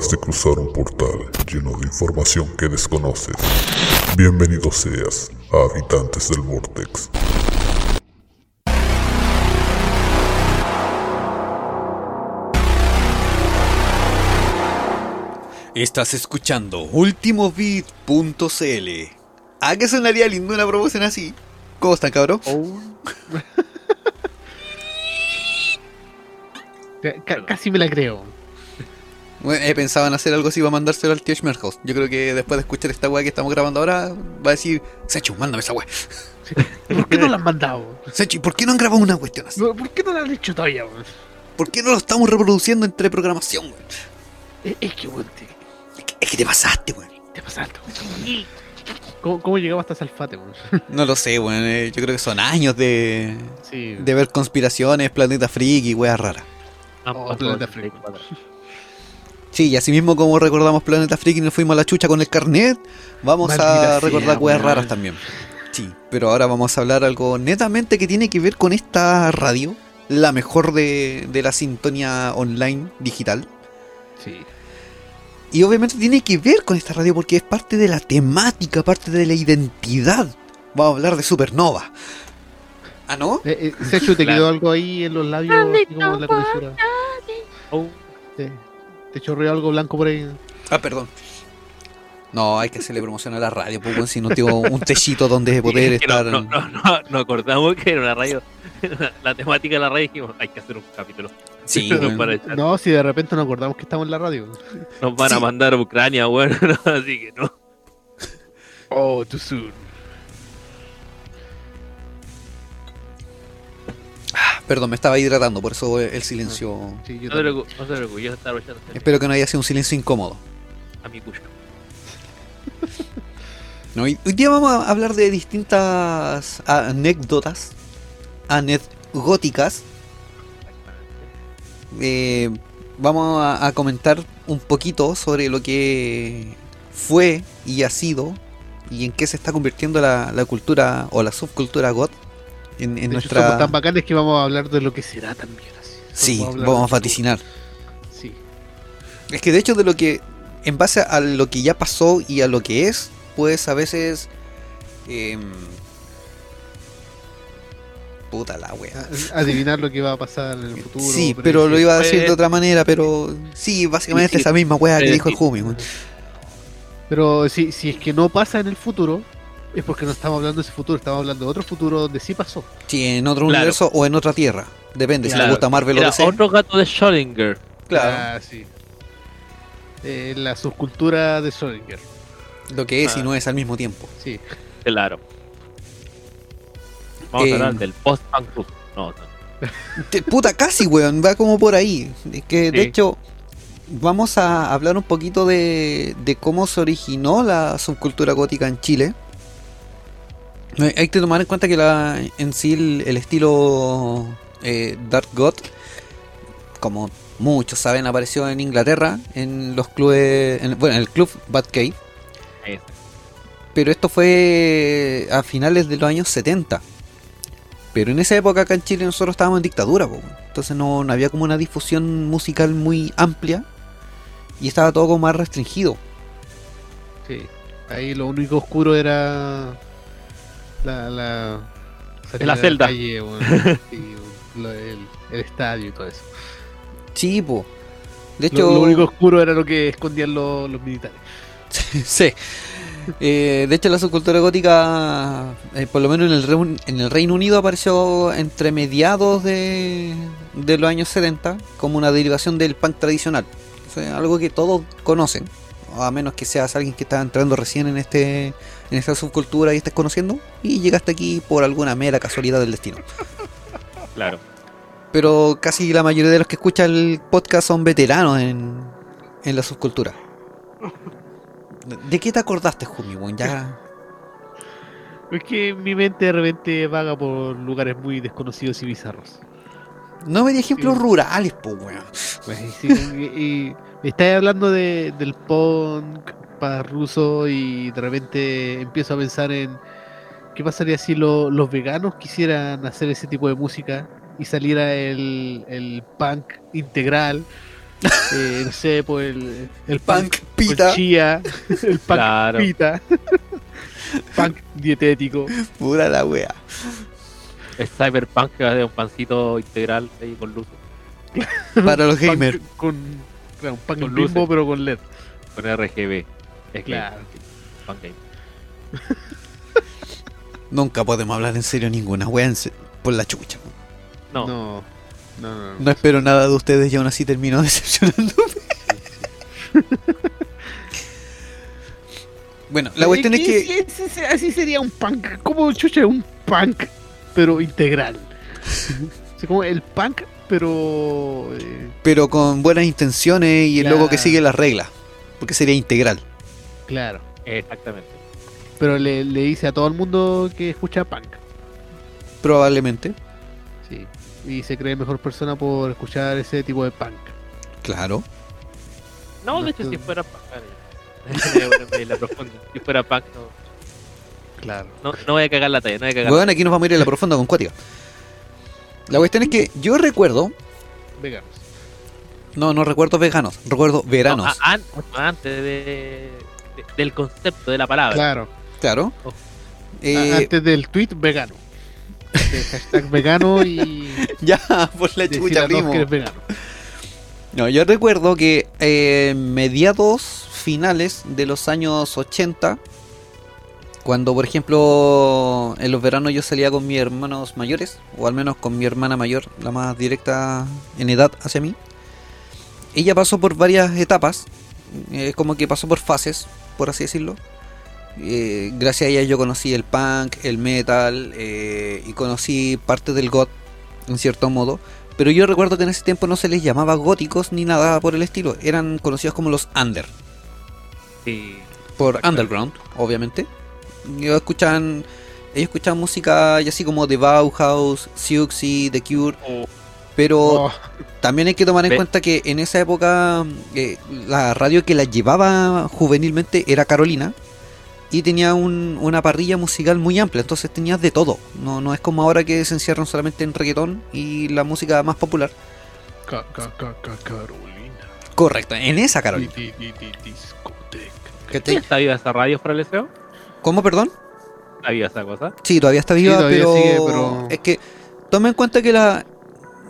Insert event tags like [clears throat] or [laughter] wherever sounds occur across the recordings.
Acabas de cruzar un portal lleno de información que desconoces. Bienvenido seas a Habitantes del Vortex. Estás escuchando ultimobit.cl. ¿A qué sonaría lindo una promoción así? ¿Cómo están, cabrón? [laughs] Ca- casi me la creo. Bueno, he pensado en hacer algo así para mandárselo al tío Schmerhaus. Yo creo que después de escuchar esta weá que estamos grabando ahora, va a decir, Sechu, mándame esa weá. ¿Por qué no la han mandado? Sechu, ¿por qué no han grabado una cuestión así? ¿Por qué no la han hecho todavía? weón? ¿Por qué no lo estamos reproduciendo entre programación, weón? Es, es que, weón, te, Es que, es que te pasaste, weón. te pasaste. weón. ¿Cómo, ¿Cómo llegamos hasta Salfate, weón? [laughs] No lo sé, weón. eh, Yo creo que son años de, Sí. de ver conspiraciones, planeta freak y weas raras. Oh, Planeta Freak. Sí, y así mismo como recordamos Planeta Freak y nos fuimos a la chucha con el carnet, vamos a recordar weón. raras también. Sí, pero ahora vamos a hablar algo netamente que tiene que ver con esta radio, la mejor de, de la sintonía online digital. Sí. Y obviamente tiene que ver con esta radio porque es parte de la temática, parte de la identidad. Vamos a hablar de Supernova. ¿Ah, no? Eh, eh, Sechu, ¿te [laughs] Claro. quedó algo ahí en los labios? así como en la? Oh, ¿Te, te chorreó algo blanco por ahí? Ah, perdón. No, hay que hacerle promoción a la radio, pues, weón, si no tengo un techito donde poder es que no, estar. no, no, no, nos acordamos que era una radio. [laughs] La temática de la radio dijimos, hay que hacer un capítulo. Sí, [laughs] No, si de repente nos acordamos que estamos en la radio. nos van a mandar a Ucrania, bueno, [laughs] no, así que no. Oh, too soon. Perdón, me estaba hidratando, por eso el silencio. Sí, yo No te también. preocupes, no te preocupes, yo estaba echando Espero que no haya sido un silencio incómodo. a mi cuyo. [laughs] No, hoy, hoy día vamos a hablar de distintas anécdotas, anecdóticas. Eh, vamos a, a comentar un poquito sobre lo que fue y ha sido y en qué se está convirtiendo la, la cultura o la subcultura goth en, en nuestra... somos tan bacanes que vamos a hablar de lo que será también. Así. Sí, vamos a del vaticinar. Sí. Es que de hecho de lo que, en base a lo que ya pasó y a lo que es, pues a veces... em, puta la wea. Adivinar lo que va a pasar en el futuro. Sí, pero lo iba a decir de Pues- otra manera, pero sí, básicamente Sí, sí. esa misma wea que dijo el. Jumi. weón. Pero si, si es que no pasa en el futuro, es porque no estamos hablando de ese futuro, estamos hablando de otro futuro donde sí pasó. Sí, en otro Claro. universo o en otra tierra. Depende, si Claro. le gusta Marvel o DC. otro gato de Schrödinger. Claro, Ah, sí. Eh, la subcultura de Schrödinger. lo que es y Ah. no es al mismo tiempo. Sí. Claro. Vamos Eh, a hablar del post-punk. No, no. Te- puta, casi, weón, va como por ahí. Es que, de hecho, vamos a hablar un poquito de, de cómo se originó la subcultura gótica en Chile. Hay que tomar en cuenta que la, en sí el, el estilo eh, Dark Goth, como muchos saben, apareció en Inglaterra, en los clubes, en- bueno, en el club Batcave. Ahí. Pero esto fue a finales de los años 70. Pero en esa época acá en Chile nosotros estábamos en dictadura, po, entonces no, no había como una difusión musical muy amplia y estaba todo como más restringido. Sí. Ahí lo único oscuro era la, la, La celda. calle, [laughs] lo- el, el estadio y todo eso. Sí, po. De Lo- hecho, lo, único oscuro era lo que escondían los, los militares. [laughs] sí. Eh, de hecho, la subcultura gótica, eh, por lo menos en el, Reun- en el Reino Unido, apareció entre mediados de, de los años 70 como una derivación del punk tradicional. O sea, algo que todos conocen, a menos que seas alguien que está entrando recién en este en esta subcultura y estés conociendo, y llegaste aquí por alguna mera casualidad del destino. Claro. Pero casi la mayoría de los que escuchan el podcast son veteranos en, en la subcultura. ¿De- ¿De qué te acordaste, Jumi? Ya... Es que mi mente de repente vaga por lugares muy desconocidos y bizarros. No me di ejemplos Sí. rurales, po, weón. Pues, y, sí, y- y me estáis hablando de, del punk para ruso y de repente empiezo a pensar en qué pasaría si lo- los veganos quisieran hacer ese tipo de música y saliera el, el punk integral [laughs] eh, no sé, pues el, el Punk pita. chía, el punk Claro. pita, [laughs] punk dietético. Pura la wea. El Cyberpunk que va a ser un pancito integral ahí con luces. [laughs] Para los gamers. Con, claro, un punk Con bimbo, luces. pero con LED. Con RGB. Es Claro. Punk game. [laughs] Nunca podemos hablar en serio ninguna wea por la chucha. No, No, no, no. no. No espero nada de ustedes y aún así termino [laughs] decepcionándome. bueno, la cuestión es que. Sí, sí, sí, así sería un punk. como chucha un punk, pero integral? [laughs] Así como el punk, pero. eh, Pero con buenas intenciones y el logo que sigue las reglas. Porque sería integral. claro. exactamente. Pero le, le dice a todo el mundo que escucha punk. Probablemente. Sí. Y se cree mejor persona por escuchar ese tipo de punk. Claro. No, de hecho, si fuera punk. [laughs] vale. la profunda. Si fuera punk, no, Claro. no, no voy a cagar la talla. No voy a cagar Bueno, aquí nos vamos a ir a la profunda con Cuática. La cuestión es que yo recuerdo. Veganos. No, no recuerdo veganos. Recuerdo veranos. No, a- an- antes de, de- del concepto de la palabra. Claro. claro. Oh. Eh, Antes del tweet vegano. De hashtag [laughs] vegano y [laughs] ya, por la chucha, primo. que eres vegano. No, yo recuerdo que eh, mediados finales de los años 80, cuando por ejemplo en los veranos yo salía con mis hermanos mayores, o al menos con mi hermana mayor, la más directa en edad hacia mí, ella pasó por varias etapas, eh, como que pasó por fases, por así decirlo. Eh, gracias a ella yo conocí el punk, el metal eh, y conocí parte del goth en cierto modo. Pero yo recuerdo que en ese tiempo no se les llamaba góticos ni nada por el estilo. Eran conocidos como los under. Sí. Por underground, obviamente. Ellos escuchaban, ellos escuchaban música ya así como de Bauhaus, Siouxsie, The Cure. Pero Oh, también hay que tomar en Ve- cuenta que en esa época eh, la radio que la llevaba juvenilmente era Carolina. Y tenía un- una parrilla musical muy amplia, entonces tenías de todo. No, no es como ahora que se encierran solamente en reggaetón y la música más popular. ca- ca- ca- ca- Carolina. Correcto, en esa Carolina. Di- di- di- discoteca. ¿Cachai? ¿Está viva esa radio para el deseo? ¿Cómo, perdón? ¿Está viva esa cosa? Sí, todavía está viva, todavía pero... sigue, pero- es que toma en cuenta que la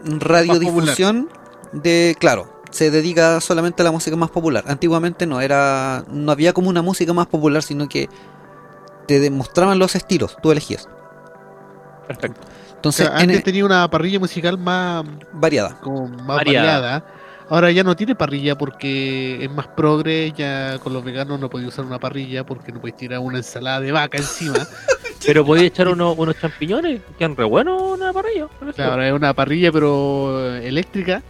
radiodifusión de, claro, se dedica solamente a la música más popular. Antiguamente no era, no había como una música más popular, sino que te demostraban los estilos, tú elegías. Perfecto. O Entonces, sea, en- antes tenía una parrilla musical más, variada. como más Variada. variada. Ahora ya no tiene parrilla porque es más progre. Ya con los veganos no podéis usar una parrilla porque no podéis tirar una ensalada de vaca encima. [laughs] [laughs] Pero podía echar uno- unos champiñones, quedan re buenos en una parrilla. Claro, ahora es una parrilla pero eléctrica.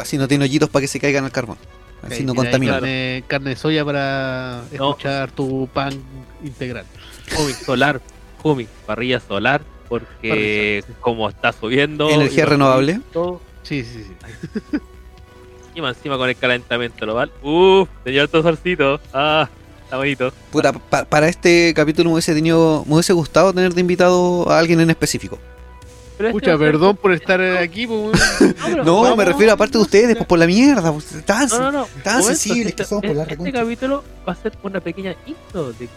Así no tiene hoyitos para que se caigan al carbón. Así no contamina. Carne, carne de soya para No. escuchar tu pan integral. Jumi, solar, Jumi, parrilla solar, porque como está subiendo. Energía renovable. todo, Sí, sí, sí. [laughs] Y más encima con el calentamiento global. Uff, tenía harto solcito. Ah, está bonito. Puta, pa- para este capítulo me hubiese tenido, me hubiese gustado tener de invitado a alguien en específico. Pero este Escucha, va a ser- perdón por estar aquí. pues, [laughs] No, vamos- me refiero aparte de ustedes, pues por la mierda, pues, tan, No, no, no. tan momento, sensibles este- que son por la Este reconcha. capítulo va a ser una pequeña intro de.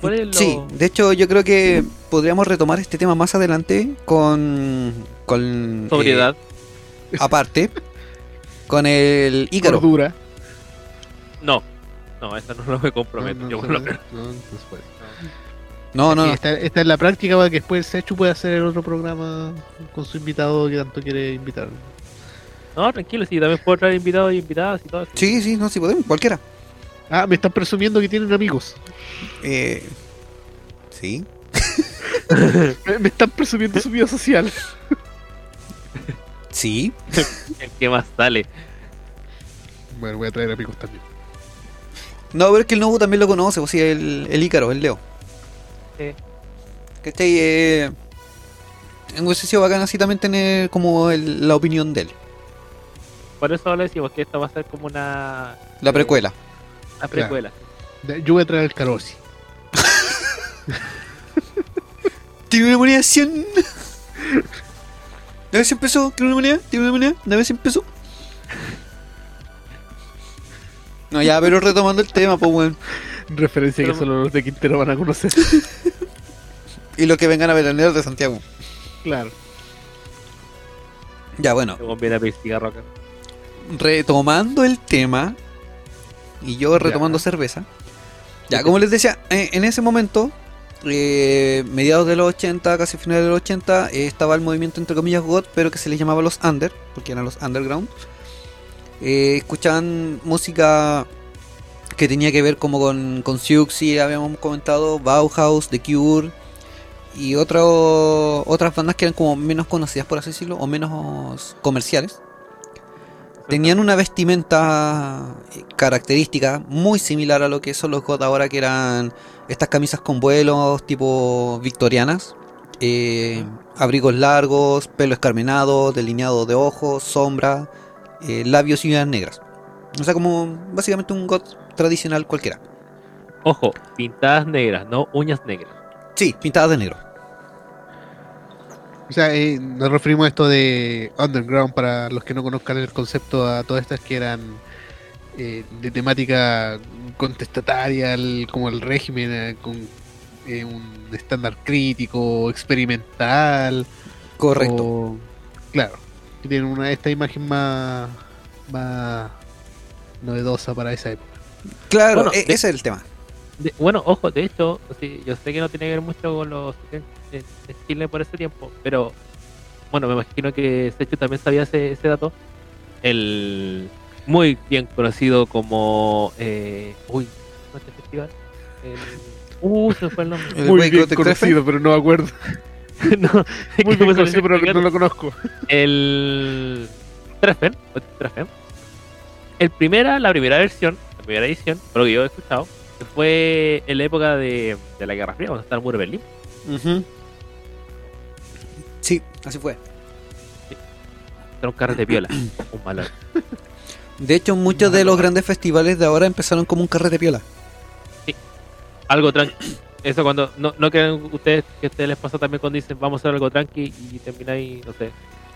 ¿Cuál es lo- Sí, de hecho yo creo que podríamos retomar este tema más adelante con, con Sobriedad. eh, aparte, con el Ícaro. Cordura. No, no, eso no lo me comprometo. No, no no, no. No, no, está en la práctica para que después Sechu pueda hacer el otro programa con su invitado que tanto quiere invitar. No, tranquilo, sí, también puedo traer invitados y invitadas y todo eso. Sí, sí, no, sí podemos, cualquiera. Ah, me están presumiendo que tienen amigos. Eh, sí. [laughs] Me, me están presumiendo su vida social. [laughs] Sí. [laughs] El que más sale. Bueno, voy a traer amigos también. No, pero es que el Nobu también lo conoce, o sea, el, el Ícaro, el Leo. Sí. ¿Cachai? Eh, hubiese sido bacán así también tener como el- la opinión de él. Por eso le decimos que esta va a ser como una, La precuela. una precuela. Yo voy a traer el Carosi. [laughs] ¿Tiene una moneda [laughs] 100? Una vez empezó, tiene una manera, tiene una manera, una vez empezó. No, ya, pero retomando el tema, pues, weón. Referencia que solo los de Quintero van a conocer. [laughs] y los que vengan a veranear de Santiago. Claro. Ya, bueno. Retomando el tema, y yo retomando cerveza. Ya, como les decía, eh, en ese momento eh, mediados de los 80, casi finales de los 80, eh, estaba el movimiento entre comillas God, pero que se les llamaba los Under, porque eran los Underground. Eh, escuchaban música que tenía que ver como con, con Siouxsie, habíamos comentado, Bauhaus, The Cure y otro, otras bandas que eran como menos conocidas, por así decirlo, o menos comerciales. Tenían una vestimenta eh, característica muy similar a lo que son los God ahora, que eran estas camisas con vuelos tipo victorianas, eh, abrigos largos, pelo escarmenado, delineado de ojos, sombra, eh, labios y uñas negras. O sea, como básicamente un God tradicional cualquiera. Ojo, pintadas negras, no uñas negras. Sí, pintadas de negro. O sea, eh, nos referimos a esto de underground para los que no conozcan el concepto a todas estas que eran eh, de temática contestataria, el- como el régimen, eh, con eh, un estándar crítico, experimental. Correcto. o- claro, que tienen una, esta imagen más, más novedosa para esa época. Claro, Bueno, e- de- ese es el tema. De- bueno, ojo, de hecho, sí, yo sé que no tiene que ver mucho con los en, Chile por ese tiempo, pero bueno, me imagino que Sechu también sabía ese, ese dato. El muy bien conocido como. Eh, uy, ¿cómo es este festival? El, uh, se me fue el nombre. ¿El Muy bien conocido, pero no me acuerdo. [laughs] no, Muy bien conocido, pero explicar. no lo conozco. el Treffen, Treffen, el primera, la primera versión, la primera edición, por lo que yo he escuchado, que fue en la época de, de la Guerra Fría, cuando estaba el muro de Berlín. Ujú. Sí, así fue. Era un carrete piola, un malón. De hecho, muchos de los grandes festivales de ahora empezaron como un carrete piola. Algo tranqui. Eso cuando, no, no crean ustedes que a ustedes les pasa también cuando dicen vamos a hacer algo tranqui y termináis, no sé,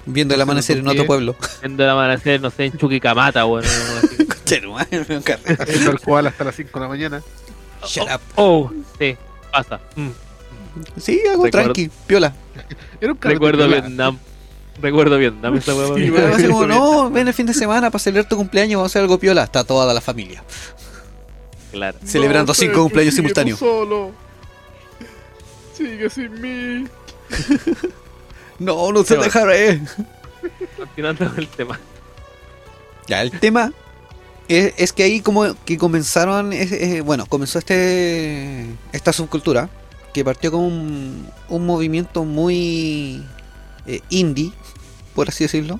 Viendo el amanecer ¿por en otro pueblo. viendo el amanecer, no sé, en Chuquicamata, bueno. [laughs] Yendo al cual hasta las 5 de la mañana. Shut up. Oh, sí, pasa. Mm. Sí, algo Recuerdo- tranqui, piola. Era un carrete Recuerdo piola. Vietnam. Recuerdo Vietnam esa hueá. Sí, Y bueno, así como, no, ven el fin de semana para celebrar tu cumpleaños, vamos a hacer algo piola. Está toda la familia. Claro. Celebrando cinco cumpleaños simultáneos. solo. Sigue sin mí. No, no se Pero- dejaré. Continuando con el tema. Ya, el tema es, es que ahí como que comenzaron, es- es- bueno, comenzó este esta subcultura que partió con un, movimiento muy eh, indie, por así decirlo,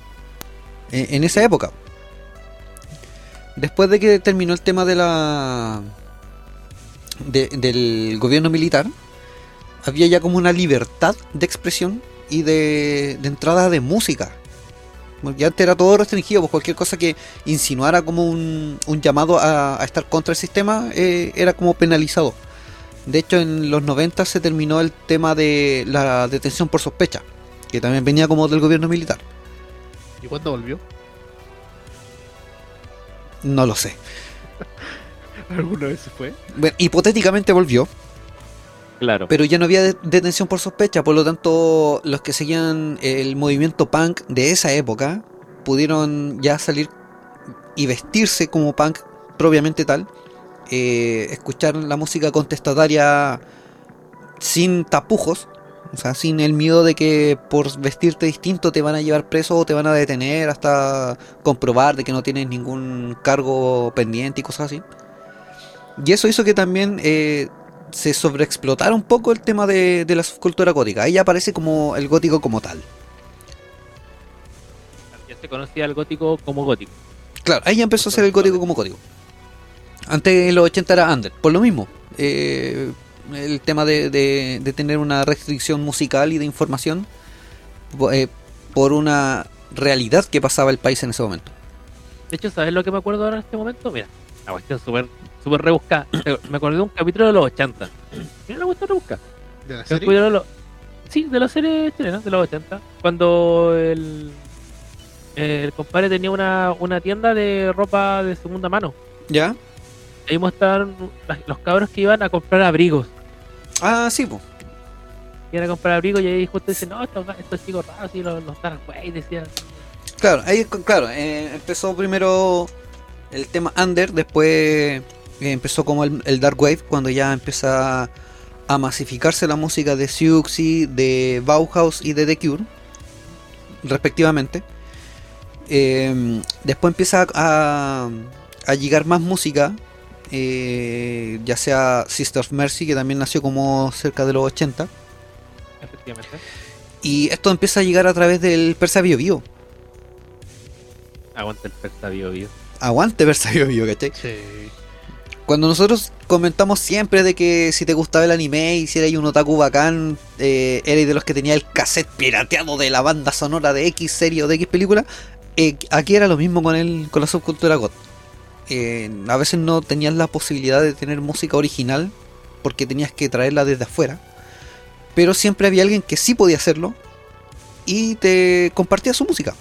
eh, en esa época. Después de que terminó el tema de la de- del gobierno militar, había ya como una libertad de expresión y de, entrada de música. Porque antes era todo restringido, pues cualquier cosa que insinuara como un, un llamado a, a estar contra el sistema eh, era como penalizado. De hecho, en los 90 se terminó el tema de la detención por sospecha, que también venía como del gobierno militar. ¿Y cuándo volvió? No lo sé. [laughs] ¿Alguna vez se fue? Bueno, hipotéticamente volvió, Claro. pero ya no había de- detención por sospecha, por lo tanto los que seguían el movimiento punk de esa época pudieron ya salir y vestirse como punk propiamente tal, eh, escuchar la música contestataria sin tapujos, o sea, sin el miedo de que por vestirte distinto te van a llevar preso o te van a detener hasta comprobar de que no tienes ningún cargo pendiente y cosas así. Y eso hizo que también eh, se sobreexplotara un poco el tema de, de la subcultura gótica. Ahí aparece como el gótico como tal. Ya se conocía el gótico como gótico. Claro, ahí ya empezó a ser el gótico como código. Antes en los 80 era under, por lo mismo. Eh, el tema de, de- de tener una restricción musical y de información eh, por una realidad que pasaba el país en ese momento. De hecho, ¿sabes lo que me acuerdo ahora en este momento? Mira, la cuestión súper súper rebuscada. [clears throat] me acordé de un capítulo de los 80. Mira la cuestión rebuscada. ¿De la serie? de los- Sí, de la serie chilena, de los 80. Cuando el, el compadre tenía una, una tienda de ropa de segunda mano. ¿Ya? Ahí mostraron los cabros que iban a comprar abrigos. Ah, sí, pues. Iban a comprar abrigos y ahí justo dicen, no, estos, estos chicos raros, y los, los Wave, decían. Claro, ahí claro, eh, empezó primero el tema Under, después eh, empezó como el, el Dark Wave, cuando ya empieza a masificarse la música de Siouxsie, de Bauhaus y de The Cure, respectivamente. Eh, después empieza a, a llegar más música, eh, ya sea Sister of Mercy, que también nació como cerca de los 80, Efectivamente. y esto empieza a llegar a través del Persa Bio Bio. Aguanta el persa bio, bio. Aguante Persa Bio Bio, ¿cachai? Sí. Cuando nosotros comentamos siempre de que si te gustaba el anime y si eras un otaku bacán, eh, eres de los que tenía el cassette pirateado de la banda sonora de X serie o de X película, eh, aquí era lo mismo con, el, con la subcultura GOT. Eh, a veces no tenías la posibilidad de tener música original porque tenías que traerla desde afuera, pero siempre había alguien que sí podía hacerlo y te compartía su música.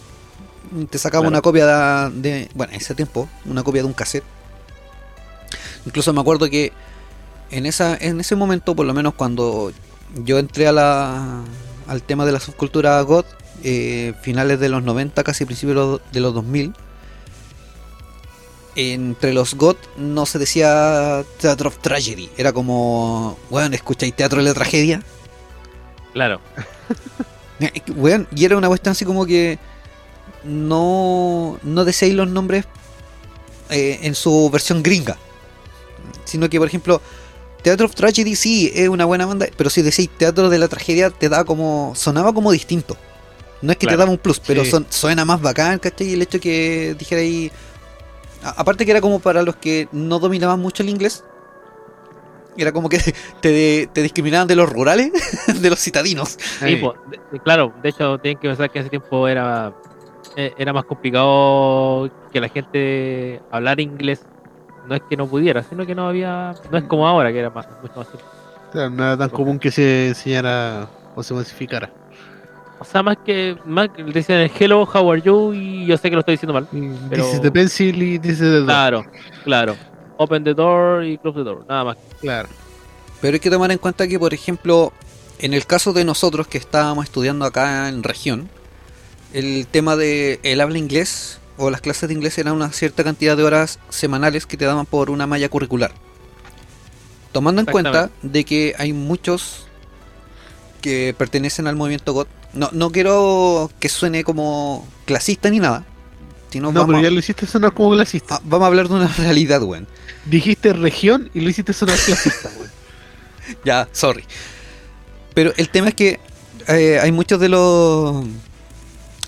Te sacaba Claro. una copia de, de- bueno, en ese tiempo, una copia de un cassette. Incluso me acuerdo que en esa en ese momento, por lo menos cuando yo entré a la, al tema de la subcultura God, eh, finales de los 90, casi principios de los, de los 2000, entre los God no se decía Theatre of Tragedy, era como, bueno, ¿escucháis Teatro de la Tragedia? Claro. [laughs] Weón, y era una cuestión así como que no, no deseáis los nombres eh, en su versión gringa. Sino que, por ejemplo, Theatre of Tragedy sí es una buena banda, pero si decís Teatro de la Tragedia te da como. sonaba como distinto. No es que te daba un plus, pero Sí. son, suena más bacán, ¿cachai? Y el hecho que dijera ahí. A- Aparte que era como para los que no dominaban mucho el inglés. Era como que [laughs] te, te discriminaban de los rurales, [laughs] de los citadinos. Sí, de- claro, de hecho tienen que pensar que ese tiempo era eh, era más complicado que la gente hablar inglés. No es que no pudiera, sino que no había, no es como ahora que era más, mucho más simple. Claro, no era tan común que se enseñara o se masificara. O sea, más que más el hello, how are you y yo sé que lo estoy diciendo mal. Pero- This is the pencil y this is the door. Claro, claro. Open the door y close the door, nada más. Claro. Pero hay que tomar en cuenta que, por ejemplo, en el caso de nosotros que estábamos estudiando acá en región, el tema de el habla inglés o las clases de inglés eran una cierta cantidad de horas semanales que te daban por una malla curricular. Tomando en cuenta de que hay muchos que pertenecen al movimiento GOT. No, no quiero que suene como clasista ni nada. Sino No, pero ya a- lo hiciste sonar como clasista. a- vamos a hablar de una [laughs] realidad, weón. Dijiste región y lo hiciste sonar clasista, güey. [laughs] Ya, sorry. Pero el tema es que eh, hay muchos de los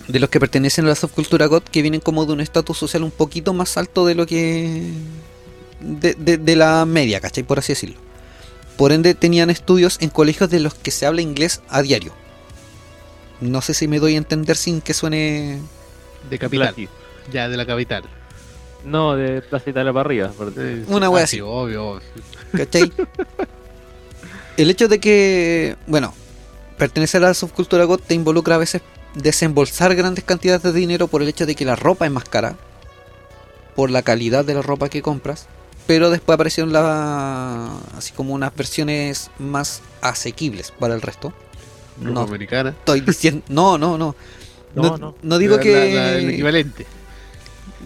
de los que pertenecen a la subcultura GOT que vienen como de un estatus social un poquito más alto de lo que de, de- de la media, ¿cachai? Por así decirlo. Por ende tenían estudios en colegios de los que se habla inglés a diario. No sé si me doy a entender sin que suene... De capital. Ya, de la capital. No, de Plaza Italia para arriba. por- Una wea ah, así. sí, Obvio, obvio. ¿Cachai? [laughs] El hecho de que, bueno, pertenecer a la subcultura GOT te involucra a veces desembolsar grandes cantidades de dinero por el hecho de que la ropa es más cara, por la calidad de la ropa que compras, pero después aparecieron la, así como unas versiones más asequibles para el resto. No americana. estoy diciendo, no, no, no. No, No, no. digo La- que la- la- el equivalente.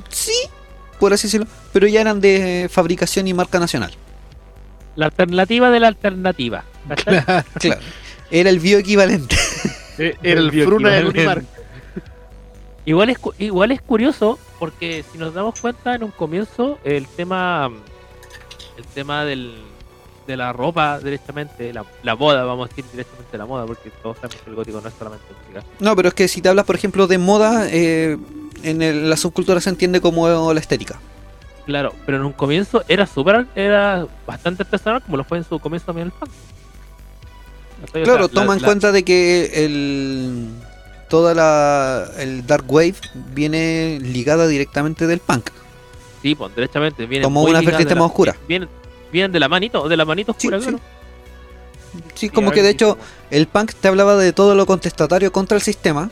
sí, por así decirlo, pero ya eran de fabricación y marca nacional. La alternativa de la alternativa. Claro, era el bioequivalente. [laughs] Eh, Era el Bio- fruna del. Igual es, igual es curioso porque si nos damos cuenta en un comienzo el tema el tema del, de la ropa directamente, la, la moda, vamos a decir directamente la moda, porque todos sabemos que el gótico no es solamente música. No, pero es que si te hablas, por ejemplo, de moda, eh, en el- la subcultura se entiende como la estética. Claro, pero en un comienzo era súper, era bastante artesanal como lo fue en su comienzo también el punk. Claro, sea, toma en cuenta de que el toda la el dark wave viene ligada directamente del punk. Sí, pues, derechamente. Vienen Tomó muy una vertiente más oscura. Vienen, vienen de la manito, de la manito Sí, oscura, sí. claro. Sí, Sí, como que de hecho el punk te hablaba de todo lo contestatario contra el sistema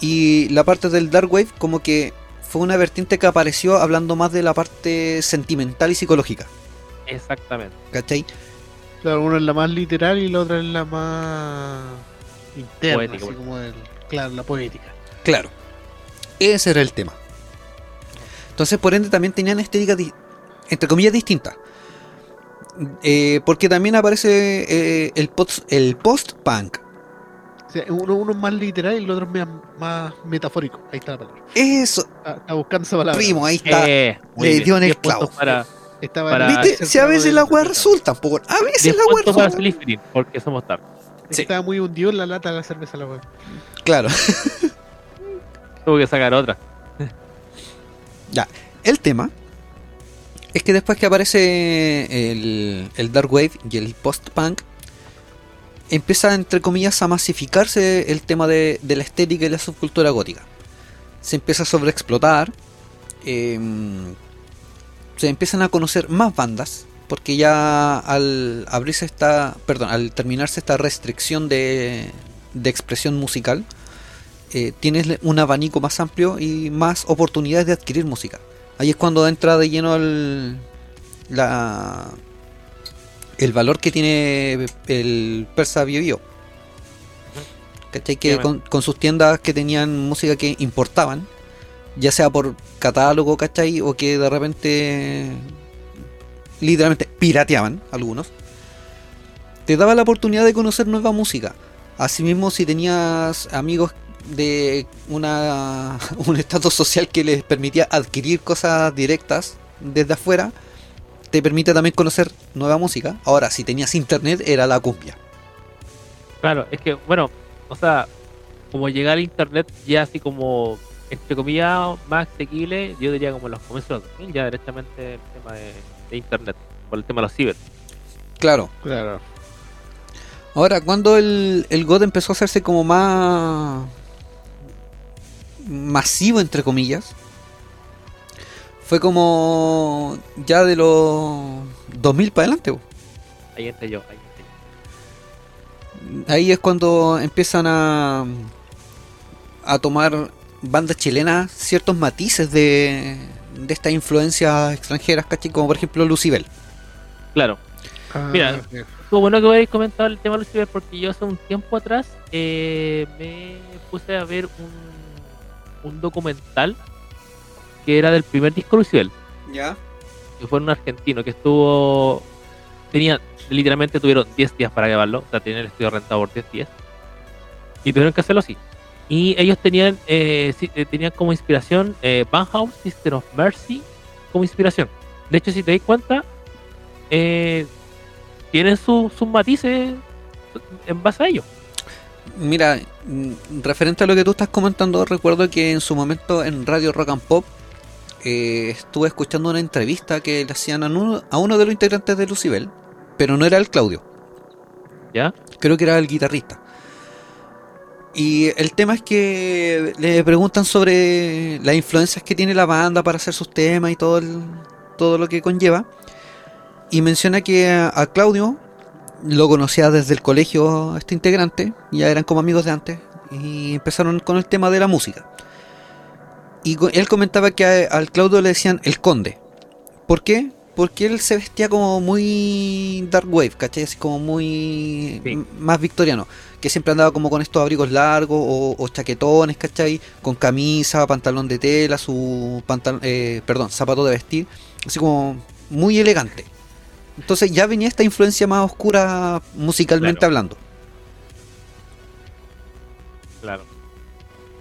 y la parte del dark wave como que fue una vertiente que apareció hablando más de la parte sentimental y psicológica. Exactamente. ¿Cachai? Claro, uno es la más literal y la otra es la más interna, Poética, así como el, claro, la poética. Claro. Ese era el tema. Entonces, por ende, también tenían estéticas, entre comillas, distintas. Eh, porque también aparece eh, el, post, el post-punk. O sea, uno, uno es más literal y el otro es más, más metafórico. Ahí está la palabra. Eso, Está buscando esa palabra. primo, ahí está. Eh, le dio en el 10 puntos clavo. Para, ¿Viste? Si a veces la weá resulta, po, a veces 10 la weá resulta. Porque somos tarde. Sí. Estaba muy hundido en la lata de la cerveza la weá. Claro. Tuve que sacar otra. [laughs] El tema es que después que aparece el, el Dark Wave y el post-punk, empieza, entre comillas, a masificarse el tema de, de la estética y la subcultura gótica. Se empieza a sobreexplotar, em, se empiezan a conocer más bandas, porque ya al abrirse esta, perdón, al terminarse esta restricción de, de expresión musical, eh, tienes un abanico más amplio y más oportunidades de adquirir música. Ahí es cuando entra de lleno el, la, el valor que tiene el Persa Bio Bio. ¿Cachai? Que Sí, con, con sus tiendas que tenían música que importaban, ya sea por catálogo, ¿cachai? O que de repente literalmente pirateaban algunos, te daba la oportunidad de conocer nueva música. Asimismo, si tenías amigos de una, [laughs] un estatus social que les permitía adquirir cosas directas desde afuera, te permite también conocer nueva música. Ahora, si tenías internet, era la cumbia. Claro, es que, bueno, o sea, como llegar al internet ya así como, entre comillas, más asequible, yo diría como en los comienzos de los 2000, ya directamente el tema de, de internet, por el tema de los ciber. Claro. Claro. Ahora, cuando el, el God empezó a hacerse como más masivo, entre comillas, fue como ya de los 2000 para adelante. Ahí entré yo, ahí entré yo. Ahí es cuando empiezan a, a tomar bandas chilenas ciertos matices de, de estas influencias extranjeras, ¿cachai? Como por ejemplo Lucibel. Claro, Ah, Mira. bueno que hubierais comentado el tema de ciber porque yo hace un tiempo atrás eh, me puse a ver un, un documental que era del primer disco de Lucibel, ¿Ya? que fue un argentino que estuvo. Tenía, literalmente tuvieron 10 días para grabarlo, o sea, tenían el estudio rentado por 10 días. Y tuvieron que hacerlo así. Y ellos tenían eh, sí, eh, tenían como inspiración eh, House System of Mercy como inspiración. De hecho, si te das cuenta, eh, tienen su- sus matices en base a ello. Mira, referente a lo que tú estás comentando, recuerdo que en su momento en Radio Rock and Pop eh, estuve escuchando una entrevista que le hacían a uno, a uno de los integrantes de Lucibel, pero no era el Claudio, ¿Ya? creo que era el guitarrista. Y el tema es que le preguntan sobre las influencias que tiene la banda para hacer sus temas y todo, el- todo lo que conlleva. Y menciona que a, a Claudio lo conocía desde el colegio este integrante, ya eran como amigos de antes, y empezaron con el tema de la música. Y él comentaba que a- al Claudio le decían el conde. ¿Por qué? Porque él se vestía como muy dark wave, ¿cachai? Así como muy Sí. más victoriano. Que siempre andaba como con estos abrigos largos o, o chaquetones, ¿cachai? Con camisa, pantalón de tela, su pantalón, perdón, zapato de vestir. Así como muy elegante. Entonces ya venía esta influencia más oscura musicalmente Claro. hablando. Claro.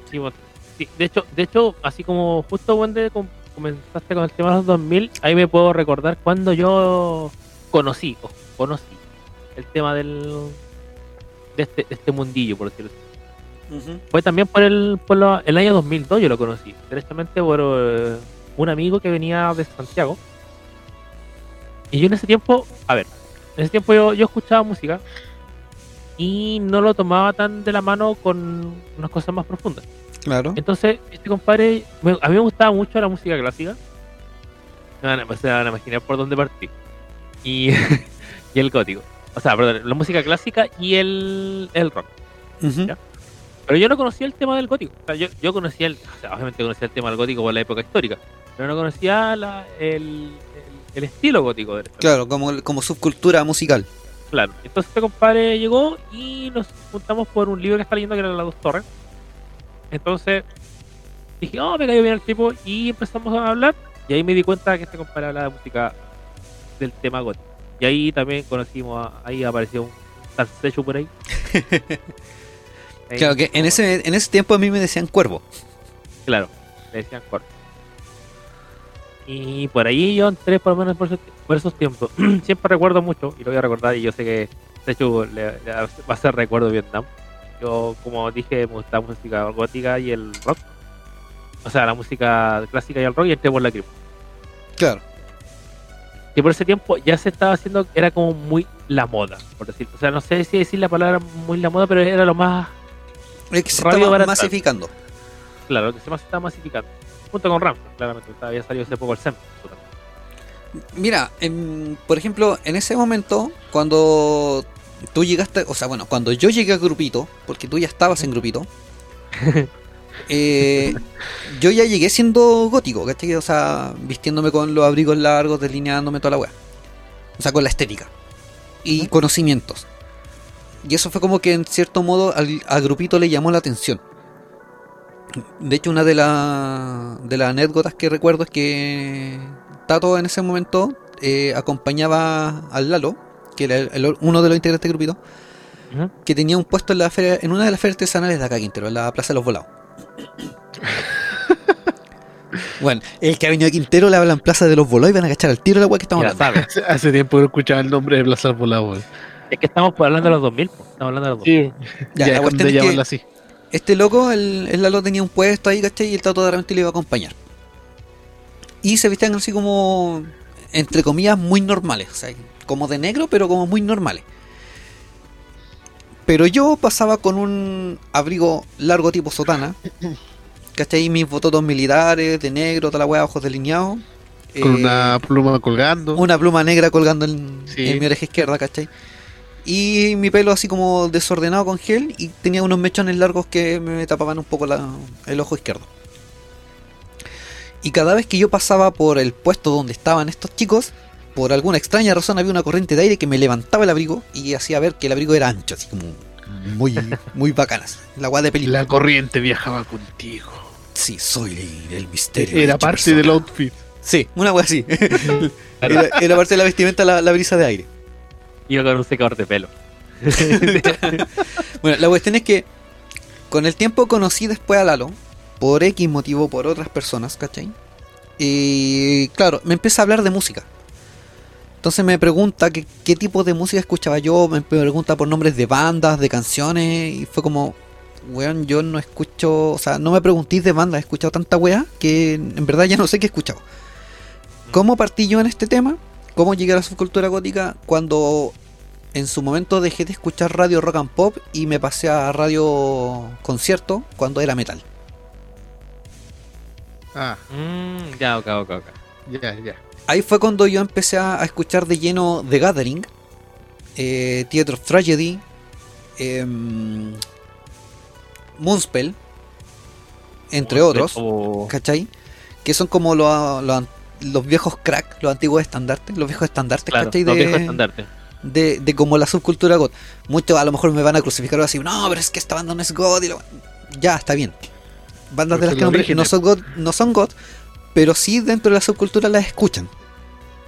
Sí, bueno, sí, de hecho, de hecho, así como justo cuando com- comenzaste con el tema de los 2000, ahí me puedo recordar cuando yo conocí, o conocí el tema del de este, de este mundillo, por decirlo así. Fue también por el, por la- el año 2002 yo lo conocí, directamente por eh, un amigo que venía de Santiago. Y yo en ese tiempo, a ver, en ese tiempo yo, yo escuchaba música y no lo tomaba tan de la mano con unas cosas más profundas. Claro. Entonces, este compadre, me- a mí me gustaba mucho la música clásica. Van a, se van a imaginar por dónde partí. Y, [laughs] y el gótico. O sea, perdón, la música clásica y el, el rock. Ya. Pero yo no conocía el tema del gótico. O sea, yo, yo conocía el. O sea, obviamente conocía el tema del gótico por la época histórica. Pero no conocía la- el, el, estilo gótico del Claro, como, como subcultura musical. Claro. Entonces este compadre llegó y nos juntamos por un libro que está leyendo que era Las dos torres. Entonces dije, oh, me cayó bien el tipo y empezamos a hablar. Y ahí me di cuenta que este compadre hablaba de música del tema gótico. Y ahí también conocimos, a- ahí apareció un tal Sechu por ahí. [laughs] Ahí Claro que en ese, en ese tiempo a mí me decían cuervo. Claro, le decían corto. Y por ahí yo entré por lo menos por esos, por esos tiempos. [clears throat] Siempre recuerdo mucho, y lo voy a recordar, y yo sé que de hecho le, le va a ser recuerdo Vietnam. Yo, como dije, me gusta la música gótica y el rock. O sea, la música clásica y el rock, y entré por la cripta. Claro. Y por ese tiempo ya se estaba haciendo, era como muy la moda, por decirlo. O sea, no sé si decir la palabra muy la moda, pero era lo más, Es que se estaba masificando. claro, lo que se más estaba masificando. Junto con Ramsey, claramente. Había salido hace poco el SEM. Mira, en- por ejemplo, en ese momento, cuando tú llegaste, o sea, bueno, cuando yo llegué a Grupito, porque tú ya estabas en Grupito, [laughs] eh, yo ya llegué siendo gótico, ¿cachai? O sea, vistiéndome con los abrigos largos, delineándome toda la weá. O sea, con la estética. Y conocimientos. Y eso fue como que en cierto modo al, a Grupito le llamó la atención. De hecho, una de, la- de las anécdotas que recuerdo es que Tato en ese momento eh, acompañaba al Lalo, que era el- el- uno de los integrantes del grupito, que tenía un puesto en la feria, en una de las ferias artesanales de acá, Quintero, en la Plaza de los Volados. [laughs] bueno, el que ha venido a Quintero le hablan Plaza de los Volados y van a cachar al tiro la weá que estamos Ya hablando. sabes. [laughs] Hace, tiempo que no escuchaba el nombre de Plaza Volado. weón. Es que estamos por- hablando de los 2000. po. Estamos hablando de los 2000. Ya, Ya, la cuando cuestión es que- llamarla así. Este loco, el, el Lalo tenía un puesto ahí, ¿cachai? Y el Tato de repente le iba a acompañar. Y se vestían así como, entre comillas, muy normales. O sea, como de negro, pero como muy normales. Pero yo pasaba con un abrigo largo tipo sotana. [coughs] ¿Cachai? Mis bototos militares, de negro, toda la weá, ojos delineados. Con eh, una pluma colgando. una pluma negra colgando en, Sí. en mi oreja izquierda, ¿cachai? Y mi pelo así como desordenado con gel y tenía unos mechones largos que me tapaban un poco la- el ojo izquierdo. Y cada vez que yo pasaba por el puesto donde estaban estos chicos, por alguna extraña razón había una corriente de aire que me levantaba el abrigo y hacía ver que el abrigo era ancho, así como muy, [laughs] muy bacanas. La guada de película. La corriente viajaba contigo. Sí, soy el misterio. Era parte persona. del outfit. Sí, una wea así. [laughs] era, era parte de la vestimenta la- la brisa de aire. Iba con un secador de pelo. [laughs] Bueno, la cuestión es que con el tiempo conocí después a Lalo, por X motivo, por otras personas, ¿cachai? Y claro, me empieza a hablar de música. Entonces me pregunta que, qué tipo de música escuchaba yo, me pregunta por nombres de bandas, de canciones, y fue como, weón, yo no escucho, o sea, no me preguntéis de bandas, he escuchado tanta weá que en verdad ya no sé qué he escuchado. ¿Cómo partí yo en este tema? ¿Cómo llegué a la subcultura gótica? Cuando en su momento dejé de escuchar radio rock and pop y me pasé a radio concierto cuando era metal. Ah, Mm, ya, ok, ok, ok. ya, ya. Ahí fue cuando yo empecé a, escuchar de lleno The Gathering, eh, Theater of Tragedy, em, Moonspell, entre Como- otros, como- ¿cachai? Que son como los, los, los viejos crack, los antiguos estandartes, los viejos estandartes, Claro, ¿cachai? los De- viejos estandartes. de, de como la subcultura God. Muchos a lo mejor me van a crucificar así, no, pero es que esta banda no es God. Y lo- Ya, está bien. Bandas Pero de las que orígenes. no son God, no son God, pero sí dentro de la subcultura las escuchan.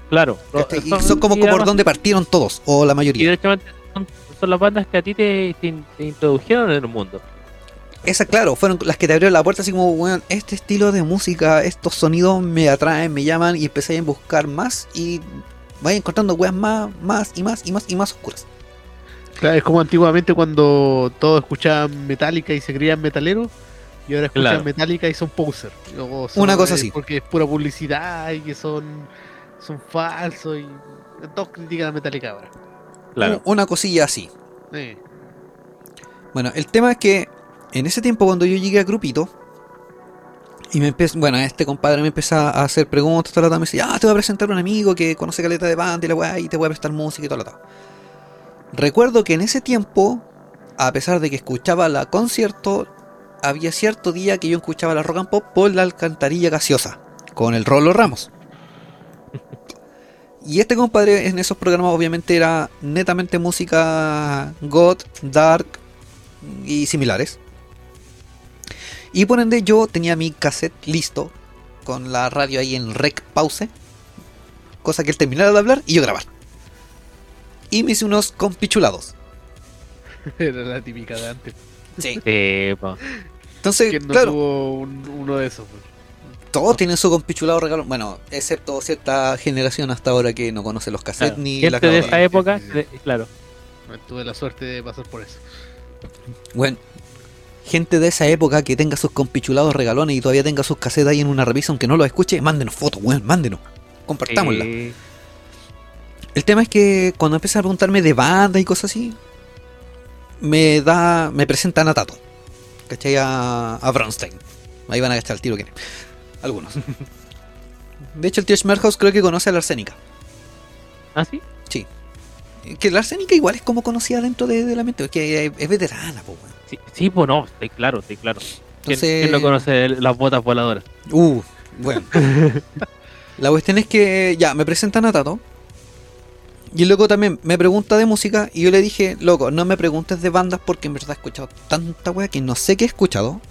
Claro. Y son como, por donde partieron todos, o la Y mayoría. derechamente son, son las bandas que a ti te, te, te introdujeron en el mundo. Esas, claro, fueron las que te abrieron la puerta así como, weón, este estilo de música, estos sonidos me atraen, me llaman y empecé a buscar más y vais encontrando weas más, más y más y más y más oscuras. Claro, es como antiguamente cuando todos escuchaban Metallica y se creían metaleros. Y ahora escuchan Claro. Metallica y son poser. O son- Una cosa eh, así. Porque es pura publicidad y que son, son falsos. Y todos critican a Metallica ahora. Claro. Una cosilla así. Eh, Bueno, el tema es que en ese tiempo cuando yo llegué a Grupito, y me empezó, bueno, este compadre me empieza a hacer preguntas, toda la tarde, me dice, ah, te voy a presentar a un amigo que conoce caleta de banda y la weá, y te voy a prestar música y toda la tarde. Recuerdo que en ese tiempo a pesar de que escuchaba la concierto, había cierto día que yo escuchaba la rock and pop por la alcantarilla gaseosa, con el Rolo Ramos. Y este compadre en esos programas obviamente era netamente música goth, dark y similares. Y por ende yo tenía mi cassette listo, con la radio ahí en rec pause, cosa que él terminara de hablar y yo grabar. Y me hice unos compichulados. [laughs] Era la típica de antes. Sí. [laughs] Entonces, ¿Quién no claro, tuvo un- uno de esos? pues? todos tienen su compichulado regalo. Bueno, excepto cierta generación hasta ahora que no conoce los cassettes Claro. ni la de esa época, de- claro. Tuve la suerte de pasar por eso. Bueno, gente de esa época que tenga sus compichulados regalones y todavía tenga sus cassettes ahí en una revista, aunque no los escuche, mándenos fotos, weón, mándenos. Compartámosla. El tema es que cuando empiezan a preguntarme de banda y cosas así, me da. me presentan a Tato. ¿Cachai? A, a Bronstein. Ahí van a gastar el tiro que Algunos. [laughs] De hecho, el tío Schmerhaus creo que conoce a la arsénica. ¿Ah, sí? Que la arsénica igual es como conocida dentro de, de la mente, porque es, es veterana, po, weón. Sí, sí pues no, estoy claro, estoy claro. ¿Quién, Entonces- quién no conoce las botas voladoras? Uh, bueno. [laughs] la cuestión es que ya, me presentan a Tato. Y el loco también me pregunta de música y yo le dije, loco, no me preguntes de bandas porque en verdad he escuchado tanta wea que no sé qué he escuchado.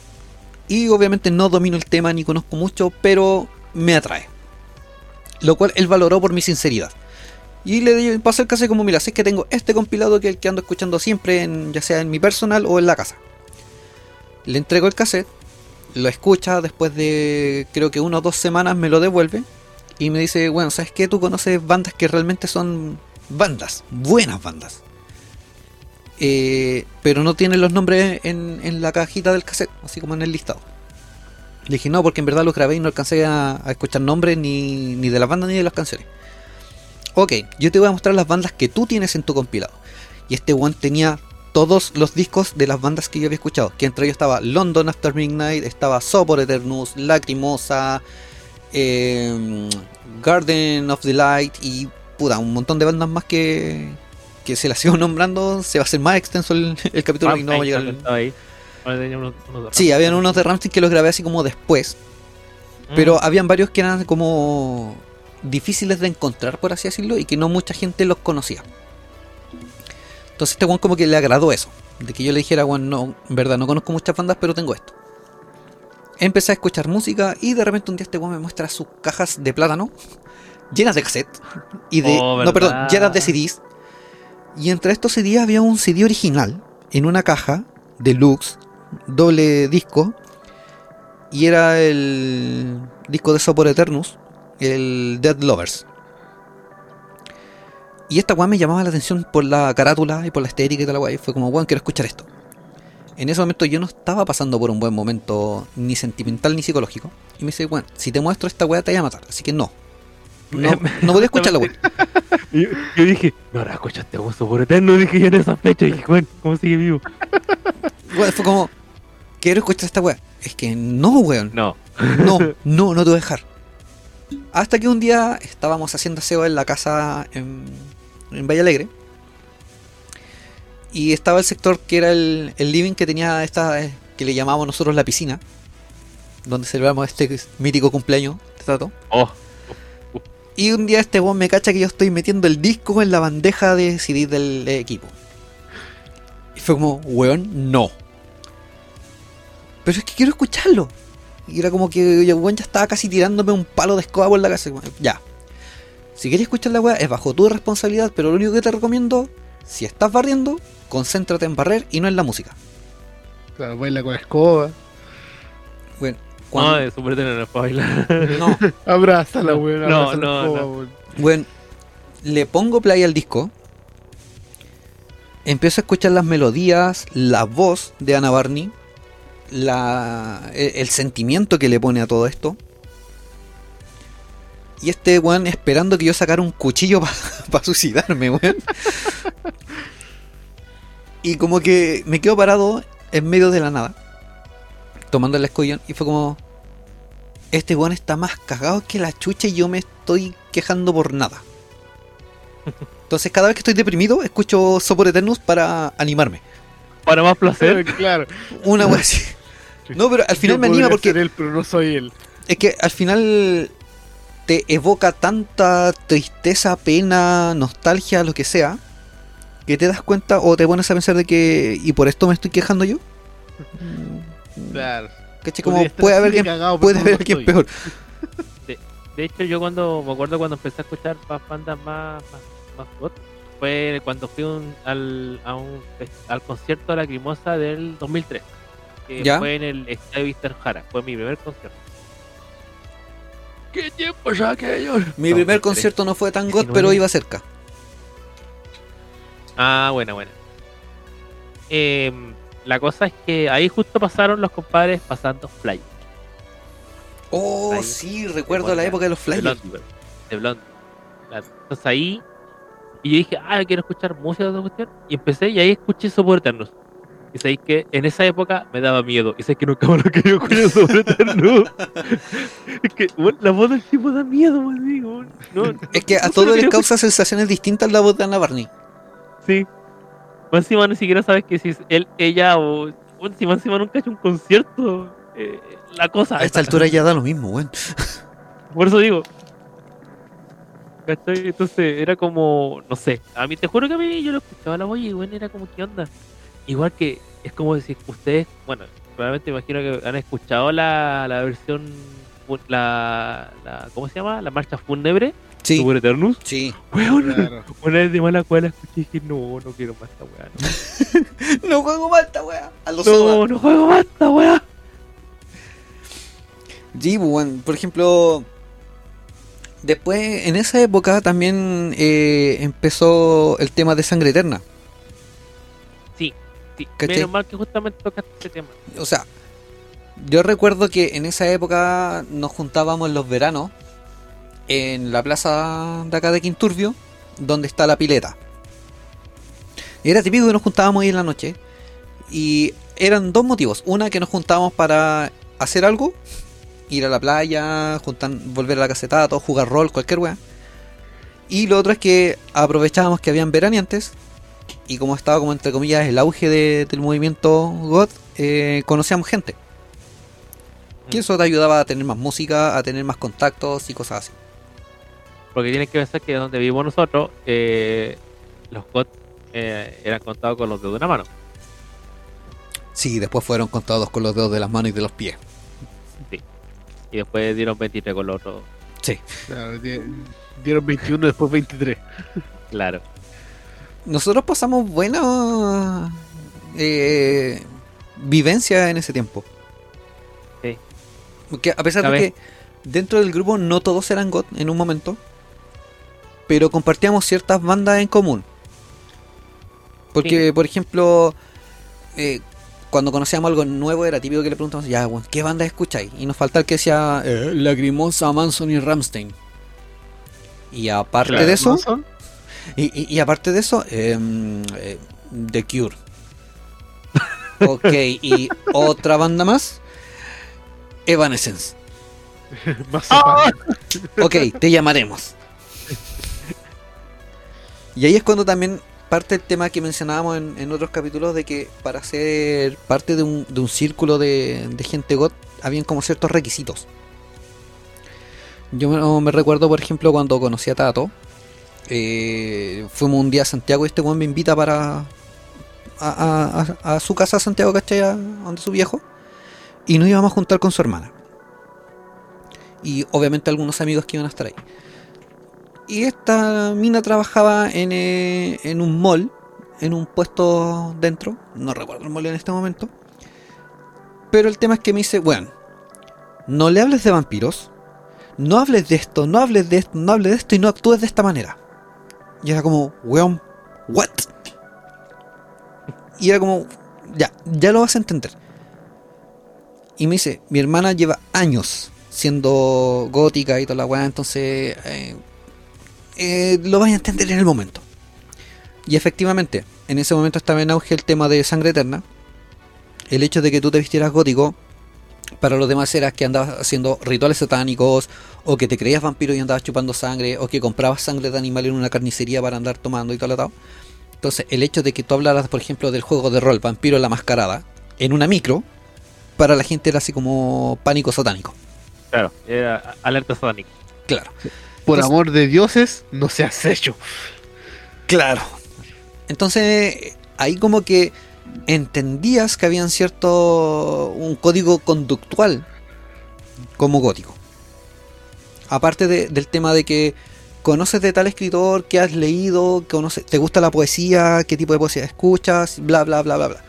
Y obviamente no domino el tema ni conozco mucho, pero me atrae. Lo cual él valoró por mi sinceridad. Y le pasé el caso como, mira, sé que tengo este compilado que es el que ando escuchando siempre, ya sea en mi personal o en la casa. Le entrego el cassette, lo escucha, después de creo que una o dos semanas me lo devuelve y me dice, bueno, ¿sabes qué? Tú conoces bandas que realmente son bandas, buenas bandas. Eh, pero no tienen los nombres en, la cajita del cassette, así como en el listado. Le dije, no, porque en verdad los grabé y no alcancé a, a escuchar nombres ni, ni de las bandas ni de las canciones. Ok, yo te voy a mostrar las bandas que tú tienes en tu compilado. Y este one tenía todos los discos de las bandas que yo había escuchado. Que entre ellos estaba London After Midnight, estaba Sopor Eternus, Lacrimosa, eh, Garden of the Light y puta, un montón de bandas más que, que se las [laughs] sigo nombrando. Se va a hacer más extenso el, el capítulo y no vamos a llegar. Ahí. Unos- unos Sí, habían unos de Ramstein que los grabé así como después. Mm. Pero habían varios que eran como difíciles de encontrar, por así decirlo, y que no mucha gente los conocía. Entonces este one como que le agradó eso. De que yo le dijera, bueno, no, en verdad no conozco muchas bandas, pero tengo esto. Empecé a escuchar música y de repente un día este one me muestra sus cajas de plátano llenas de cassette y de Oh, no perdón llenas de CDs y entre estos CDs había un CD original en una caja deluxe doble disco y era el disco de Sopor Eternus el Dead Lovers. Y esta weá me llamaba la atención por la carátula y por la estética y toda la weá y fue como weón quiero escuchar esto. En ese momento yo no estaba pasando por un buen momento ni sentimental ni psicológico y me dice bueno si te muestro esta weá te voy a matar así que no. No, [laughs] no voy a escuchar la weá. [laughs] Y Yo, yo dije, no, ahora escuchaste gusto por eterno, dije yo en esa fecha, y dije, bueno, ¿cómo sigue vivo? Weón, fue como quiero escuchar esta weá es que no weón. No. No, no, no te voy a dejar. Hasta que un día estábamos haciendo aseo en la casa en, en Valle Alegre. Y estaba el sector que era el, el living que tenía esta, eh, que le llamábamos nosotros la piscina. Donde celebramos este mítico cumpleaños de Tato. Oh, Y un día este weón me cacha que yo estoy metiendo el disco en la bandeja de CD del equipo. Y fue como, weón, no. Pero es que quiero escucharlo. Y era como que el weón ya estaba casi tirándome un palo de escoba por la casa. Ya. Si quieres escuchar la weá, es bajo tu responsabilidad, pero lo único que te recomiendo, si estás barriendo, concéntrate en barrer y no en la música. Claro, baila con la escoba. Bueno, no, cuando, de eterno no [laughs] puedo bailar. no, Abrázala, weón. No, abraza la no, escoba, no. weón. Bueno, le pongo play al disco. Empiezo a escuchar las melodías, la voz de Ana Barney, la, el, el sentimiento que le pone a todo esto. Y este weón esperando que yo sacara un cuchillo [laughs] para suicidarme, weón. Y como que me quedo parado en medio de la nada, tomando el escollón, y fue como, este weón está más cagado que la chucha y yo me estoy quejando por nada. Entonces cada vez que estoy deprimido escucho Sopor Eternus para animarme. para más placer. [laughs] claro. Una wea así. No, pero al final Yo me anima porque ser él, pero no soy él. es que al final te evoca tanta tristeza, pena, nostalgia, lo que sea, que te das cuenta o te pones a pensar de que y por esto me estoy quejando yo. Claro. ¿Cachai? Como puede haber alguien, cagado, puede haber alguien peor. De hecho, yo cuando me acuerdo cuando empecé a escuchar más bandas más, más, más goth, fue cuando fui un- al, a un, al concierto de la Lacrimosa del 2003. Que ¿Ya? fue en el Estadio Víctor Jara. Fue mi primer concierto. ¿Qué tiempo ya aquello? Mi No, primer concierto no fue tan god, 19. pero iba cerca. Ah, buena, buena. Em, la cosa es que ahí justo pasaron los compadres pasando Fly. Oh, sí, recuerdo la época de los De flyers. Blondie, de Blondie. Claro. Entonces ahí, y yo dije, ah, quiero escuchar música de otra cuestión. Y empecé y ahí escuché Sopor Eternos. Y sabéis que en esa época me daba miedo. Y sabéis que nunca [laughs] me lo quería escuchar Sopor Eternos. [laughs] es que, weón, la voz del tipo da miedo, weón, digo, weón. No, Es que a no todos les causa sensaciones distintas la voz de Ana Barney. Sí. Más encima ni siquiera sabes que si es él, ella o. Bueno, si más encima nunca ha hecho un concierto. eh, la cosa. A esta altura ya da lo mismo, weón. [laughs] Por eso digo. Entonces era como, no sé, a mí te juro que a mí yo lo escuchaba la voz y bueno, era como, ¿qué onda? Igual que es como decir, ustedes, bueno, probablemente imagino que han escuchado la, la versión, la, la, ¿cómo se llama? La marcha fúnebre, Sí, Super Eternus. sí. Weón, Claro. [laughs] una vez de mala cual escuché y dije, no, no quiero más esta weá. No [laughs] juego más esta weá. A los No, no, no juego más esta weá. Sí, pues, bueno, por ejemplo, después en esa época también eh, empezó el tema de Sangre Eterna. Sí, menos mal que justamente tocaste ese tema. O sea, yo recuerdo que en esa época nos juntábamos en los veranos en la plaza de acá de Quinturbio, donde está la pileta. Era típico que nos juntábamos ahí en la noche y eran dos motivos. Una que nos juntábamos para hacer algo, ir a la playa, juntar, volver a la caseta, todo jugar rol, cualquier weá. Y lo otro es que aprovechábamos que habían veraneantes y como estaba como entre comillas el auge de- del movimiento God, eh, conocíamos gente. Que Mm. eso te ayudaba a tener más música, a tener más contactos y cosas así. Porque tienes que pensar que donde vivimos nosotros, eh, los COT eh, eran contados con los dedos de una mano. Sí, después fueron contados con los dedos de las manos y de los pies. Sí. Y después dieron 23 con los otros. Sí. Claro, di- dieron 21, después 23. Claro. Nosotros pasamos buena eh, vivencia en ese tiempo. Sí. Porque a pesar de que dentro del grupo no todos eran GOT en un momento, pero compartíamos ciertas bandas en común. Porque, Sí. por ejemplo, eh, cuando conocíamos algo nuevo era típico que le preguntamos, ya, bueno, ¿qué banda escucháis? Y nos falta el que decía eh, Lagrimosa, Manson y Ramstein. Y aparte Claro. de eso. Y, y- y aparte de eso, em, eh, The Cure. [laughs] Ok, y otra banda más, Evanescence. [laughs] Más zapata. Ok, te llamaremos. Y ahí es cuando también parte el tema que mencionábamos en, en otros capítulos de que para ser parte de un, de un círculo de, de gente GOT habían como ciertos requisitos. Yo me recuerdo, por ejemplo, cuando conocí a Tato. Eh, fuimos un día a Santiago y este weón me invita para. A, a- a- su casa a Santiago, ¿cachai? Donde su viejo. Y nos íbamos a juntar con su hermana. Y obviamente algunos amigos que iban a estar ahí. Y esta mina trabajaba en, eh, en un mall, en un puesto dentro. No recuerdo el mall en este momento. Pero el tema es que me dice, bueno, no le hables de vampiros, no hables de esto, no hables de esto, no hables de esto y no actúes de esta manera. Y era como, weón, what? Y era como, ya, ya lo vas a entender. Y me dice, mi hermana lleva años siendo gótica y toda la weá, entonces eh, eh, lo vais a entender en el momento. Y efectivamente, en ese momento estaba en auge el tema de sangre eterna. El hecho de que tú te vistieras gótico, para los demás era que andabas haciendo rituales satánicos, o que te creías vampiro y andabas chupando sangre, o que comprabas sangre de animal en una carnicería para andar tomando y todo lo tal. Entonces, el hecho de que tú hablaras, por ejemplo, del juego de rol Vampiro la Mascarada en una micro, para la gente era así como pánico satánico. Claro, era alerta satánica. Claro. Por Entonces- amor de dioses, no seas hecho. Claro. Entonces, ahí como que entendías que habían cierto. un código conductual como gótico. Aparte de- del tema de que conoces de tal escritor, que has leído, conoces, te gusta la poesía, qué tipo de poesía escuchas, bla, bla, bla, bla, bla.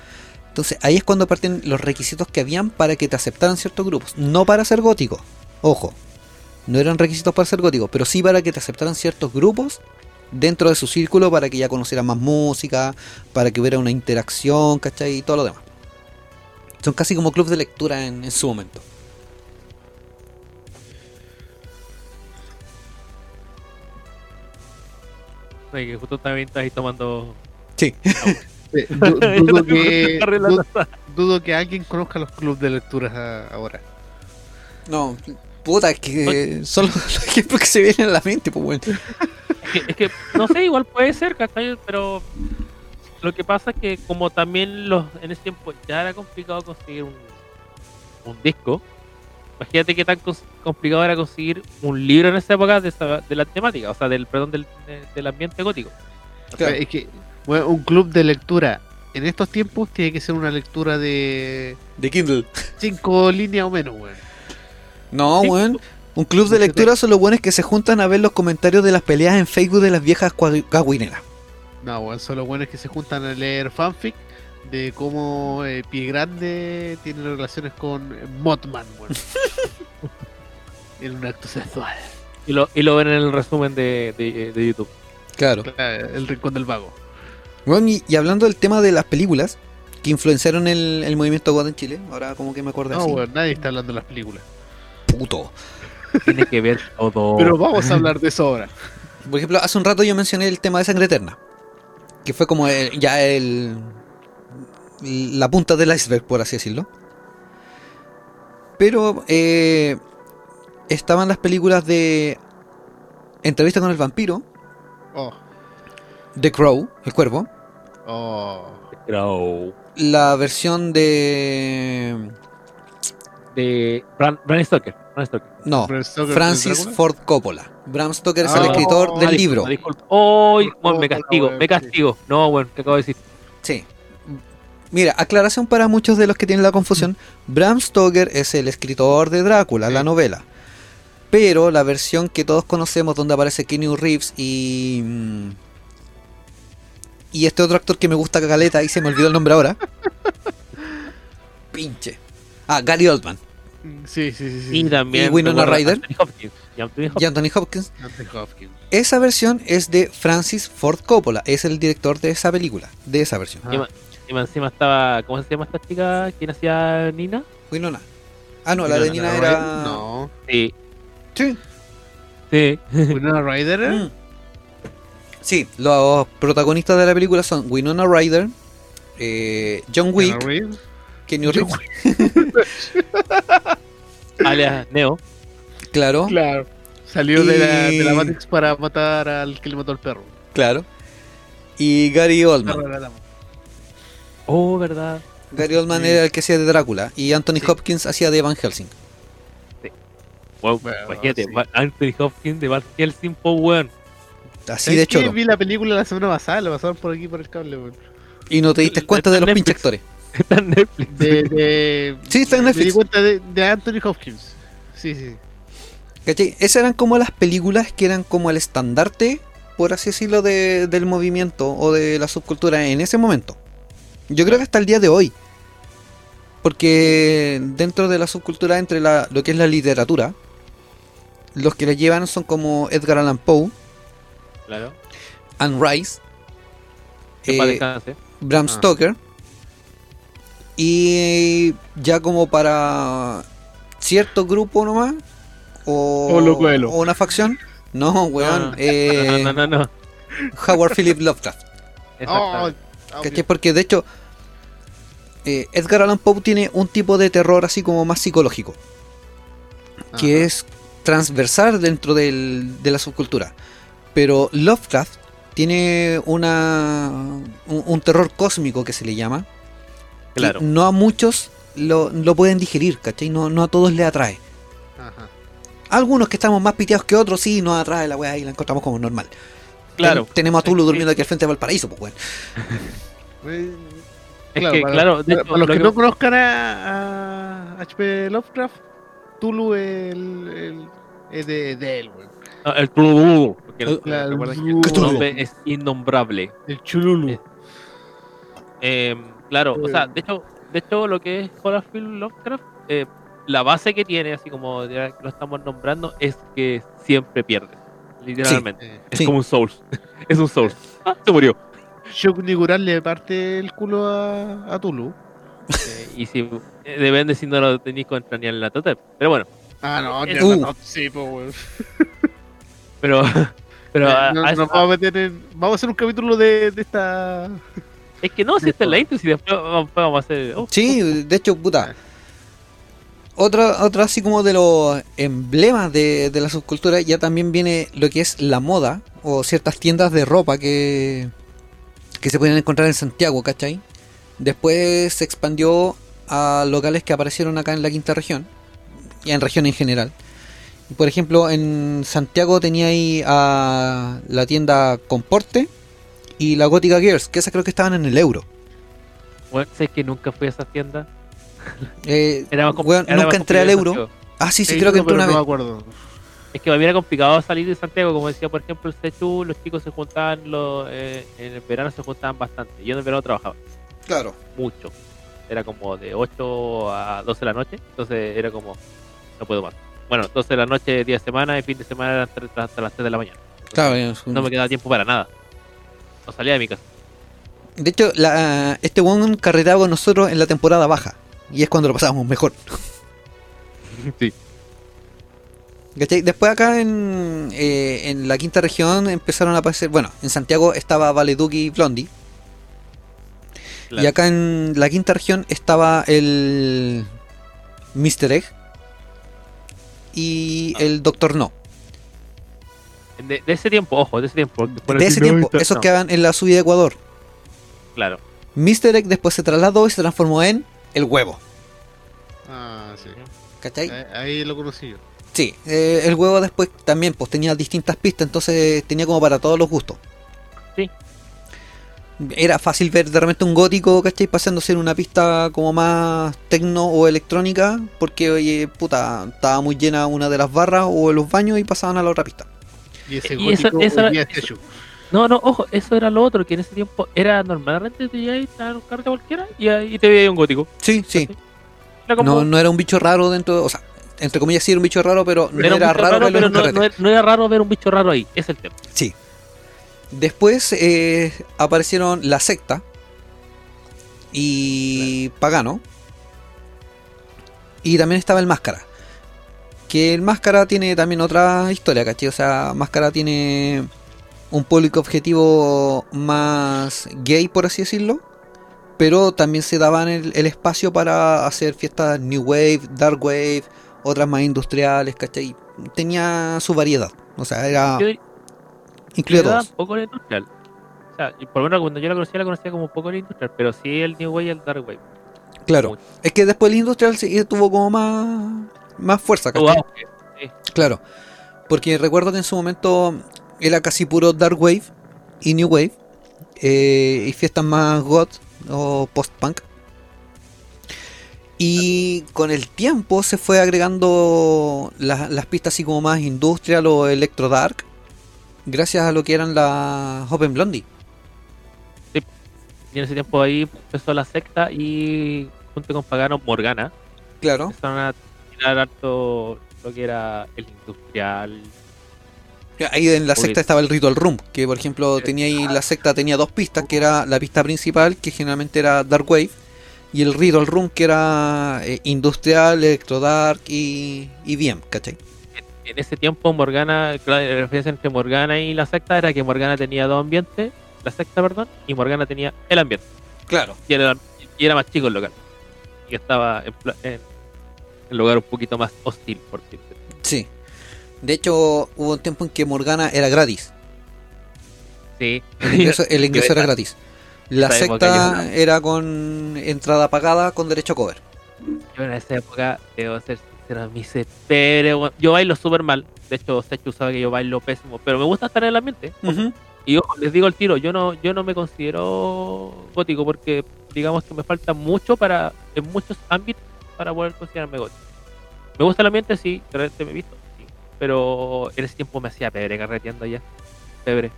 Entonces ahí es cuando parten los requisitos que habían para que te aceptaran ciertos grupos. No para ser gótico, ojo. No eran requisitos para ser gótico, pero sí para que te aceptaran ciertos grupos dentro de su círculo para que ya conocieran más música, para que hubiera una interacción, ¿cachai? Y todo lo demás. Son casi como club de lectura en, en su momento. Oye, que justo también estás ahí tomando. Sí. [laughs] Eh, du- [laughs] dudo, que, dudo que alguien conozca los clubes de lecturas a- ahora. No, puta, es que son los, los [laughs] ejemplos que se vienen a la mente, pues bueno. Es que, es que, no sé, igual puede ser, ¿cachai? Pero lo que pasa es que como también los en ese tiempo ya era complicado conseguir un, un disco, imagínate qué tan complicado era conseguir un libro en esa época de, esa- de la temática, o sea, del perdón del, de- del ambiente gótico. Claro. Es que bueno, un club de lectura en estos tiempos tiene que ser una lectura de De Kindle. cinco [laughs] líneas o menos, weón. No, Sí. weón. Un club de lectura son los buenos que se juntan a ver los comentarios de las peleas en Facebook de las viejas cagüineras. No, weón, son los buenos que se juntan a leer fanfic de cómo eh, Pie Grande tiene relaciones con Mothman, weón. [laughs] en un acto sexual. Y lo, y lo ven en el resumen de, de, de YouTube. Claro. El rincón del vago. Bueno, y, y hablando del tema de las películas que influenciaron el, el movimiento God en Chile, ahora como que me acuerdo No, así. weón, nadie está hablando de las películas. Puto. Tiene que ver todo. Pero vamos a hablar de eso ahora. Por ejemplo, hace un rato yo mencioné el tema de Sangre Eterna. Que fue como el- ya el. la punta del iceberg, por así decirlo. Pero eh, estaban las películas de Entrevista con el vampiro, Oh, The Crow, el cuervo, oh. Crow. la versión de. De Bram Stoker. Bram Stoker. No, Bram Stoker, Francis. Ford Coppola. Bram Stoker es Ah, el escritor oh, del Ah, libro. bueno, me castigo, me castigo. No, bueno, ¿qué acabo de decir? Sí. Mira, aclaración para muchos de los que tienen la confusión. Bram Stoker es el escritor de Drácula, la novela. Pero la versión que todos conocemos donde aparece Keanu Reeves y... mm, Y este otro actor que me gusta caleta y se me olvidó el nombre ahora. [laughs] Pinche. Ah, Gary Oldman Sí, sí, sí. sí. Y también. ¿Y Winona Ryder? Anthony Hopkins. Y Anthony Hopkins. y Anthony Hopkins. Anthony Hopkins. Esa versión es de Francis Ford Coppola. Es el director de esa película. De esa versión. Ah. Y encima estaba. ¿Cómo se llama esta chica? ¿Quién hacía Nina? Winona. Ah, no, la de Nina era... No. Sí. Sí. Sí. [laughs] Winona Ryder. Mm. Sí, los protagonistas de la película son Winona Ryder, eh, John Wick, Keanu Reeves. [laughs] Alias Neo. claro, Claro. Salió de, la, de la Y- Matrix para matar al que le mató al perro. claro, y Gary Oldman. Oh, verdad. Gary Oldman Sí. era el que hacía de Drácula y Anthony Sí. Hopkins hacía de Van Helsing. Wow, Bueno, imagínate, sí. Anthony Hopkins de Van Helsing, po, weón. Así ¿Sabes de hecho, Vi la película la semana pasada, la pasaron por aquí por el cable, weón. y no te diste cuenta de los pinches actores. [laughs] Está en Netflix. De, de, Sí, está en Me di Netflix. cuenta de, de Anthony Hopkins. Sí, sí. ¿Cachai? Esas eran como las películas que eran como el estandarte, por así decirlo, de- del movimiento o de la subcultura en ese momento. Yo creo que hasta el día de hoy. Porque dentro de la subcultura, entre la- lo que es la literatura, los que la llevan son como Edgar Allan Poe, Claro. Anne Rice, eh. Bram Ah. Y ya como para cierto grupo nomás. O, o una facción. No, weón. Ah. eh, No, no, no, no. Howard Philip Lovecraft. [laughs] Oh. Porque de hecho, eh, Edgar Allan Poe tiene un tipo de terror así como más psicológico. Que Ajá. es transversal dentro del- de la subcultura. Pero Lovecraft tiene una un, un terror cósmico que se le llama. Claro. No a muchos lo, lo pueden digerir, ¿cachai? No, no a todos les atrae. Ajá. Algunos que estamos más piteados que otros, sí, nos atrae la weá y la encontramos como normal. Claro. Ten- tenemos a Tulu durmiendo aquí al frente de Valparaíso, pues weón. Eh, [laughs] Es que, para, claro, de para- hecho, para los lo que, que- no conozcan a, a H.P. Lovecraft, Tulu el, el- es de, de él, weón. no, el que el el Cthulhu. nombre es innombrable. El Chululu. Eh, Eh, claro, o sea, de hecho, de hecho lo que es Horrorfield Lovecraft, eh, la base que tiene, así como ya lo estamos nombrando, es que siempre pierde. Literalmente. Eh, Es Sí. como un Souls. [laughs] es un Souls. Ah, se murió. Shock Nigural le parte el culo a, a Tulu. Eh, y si eh, depende si no lo tenéis contra ni en la total. Pero bueno, Ah, no, Es- ya Uh. no, sí, pues, weón. pero. [laughs] pero Eh, a- no- a nos eso- vamos a meter en. Vamos a hacer un capítulo de, de esta. Es que no, si está en la intro, si después vamos vamos a hacer. oh, Sí, de hecho, puta. Otra, otra así como de los emblemas de, de la subcultura ya también viene lo que es la moda o ciertas tiendas de ropa que, que se pueden encontrar en Santiago, ¿cachai? Después se expandió a locales que aparecieron acá en la quinta región y en región en general. Por ejemplo, en Santiago tenía ahí a la tienda Comporte y la Gótica Girls, que esas creo que estaban en el euro. Bueno, sé que nunca fui a esa tienda. Eh, [laughs] Era más más nunca entré al euro. Ah, sí, sí, creo que entré una no me vez. acuerdo. Es que para mí era complicado salir de Santiago, como decía, por ejemplo, el Sechu, los chicos se juntaban, los, eh, en el verano se juntaban bastante. Yo en el verano trabajaba Claro. mucho. Era como de 8 a 12 de la noche, entonces era como, no puedo más. Bueno, 12 de la noche, día de semana, y fin de semana eran tres- hasta las 3 de la mañana. Entonces, Claro, es un- No me quedaba tiempo para nada. No salía de mi casa. De hecho, la, este one carreteaba con nosotros en la temporada baja. Y es cuando lo pasábamos mejor. [laughs] Sí. ¿Cachai? Después acá en, eh, en la quinta región empezaron a aparecer... Bueno, en Santiago estaba Valeduki y Blondie. Y acá en la quinta región estaba el Mr. Egg y Ah. el Doctor No. De, de ese tiempo, ojo, de ese tiempo. De ese tiempo, esos no, quedaban en la subida de Ecuador. Claro. Mr. Egg después se trasladó y se transformó en el huevo. Ah, sí. ¿Cachai? Ahí, ahí lo conocí yo. Sí, eh, el huevo después también pues tenía distintas pistas, entonces tenía como para todos los gustos. Sí. Era fácil ver de repente un gótico, ¿cachai? Pasándose en una pista como más tecno o electrónica, porque oye, puta, estaba muy llena una de las barras o los baños y pasaban a la otra pista. Y ese Y eso- eso-. No, no, ojo, eso era lo otro, que en ese tiempo era normalmente te llegáis a un carta cualquiera y ahí te veía un gótico. Sí, sí. Era como, No, no era un bicho raro dentro, o sea, entre comillas sí era un bicho raro, pero no era raro, raro, verlo en pero un no, carrete. no era, no era raro ver un bicho raro ahí, es el tema. Sí. Después eh, aparecieron la secta y Pagano. Y también estaba el Máscara. Que el Máscara tiene también otra historia, ¿cachai? O sea, Máscara tiene un público objetivo más gay, por así decirlo. Pero también se daban el, el espacio para hacer fiestas New Wave, Dark Wave, otras más industriales, ¿cachai? Tenía su variedad. O sea, era era todos. poco industrial. O sea, por lo menos cuando yo la conocía, la conocía como un poco industrial, pero sí el New Wave y el Dark Wave. Claro. Mucho. Es que después el industrial sí tuvo como más, más fuerza, ¿cachai? sí. Claro. Porque recuerdo que en su momento era casi puro Dark Wave y New Wave. eh, y fiestas más goth o post-punk. Y con el tiempo se fue agregando la- las pistas así como más industrial o electro dark. Gracias a lo que eran las Open Blondie. Y en ese tiempo ahí empezó la secta y junto con Pagano Morgana Claro. empezaron a harto lo que era el industrial. Ahí en la Porque- secta estaba el Ritual Room, que por ejemplo tenía ahí la secta tenía dos pistas, que era la pista principal, que generalmente era Dark Wave, y el Ritual Room, que era eh, industrial, electro dark y, y bien, ¿cachai? En ese tiempo Morgana, claro, la diferencia entre Morgana y la secta era que Morgana tenía dos ambientes, la secta, perdón, y Morgana tenía el ambiente. Claro. Y era, y era más chico el local. Y estaba en, en el lugar un poquito más hostil, por decirlo. Sí. De hecho, hubo un tiempo en que Morgana era gratis. Sí. El ingreso, el [laughs] ingreso era gratis. La época secta era con entrada pagada con derecho a cover. Yo en esa época, debo ser sincero, me hice weón. Yo bailo súper mal. De hecho, Sechu sabe que yo bailo pésimo. Pero me gusta estar en el ambiente. Y ojo, les digo el tiro, yo no, yo no me considero gótico porque digamos que me falta mucho para, en muchos ámbitos, para poder considerarme gótico. Me gusta el ambiente, sí, de repente me he visto, sí, pero en ese tiempo me hacía pebre carreteando allá. Pebre.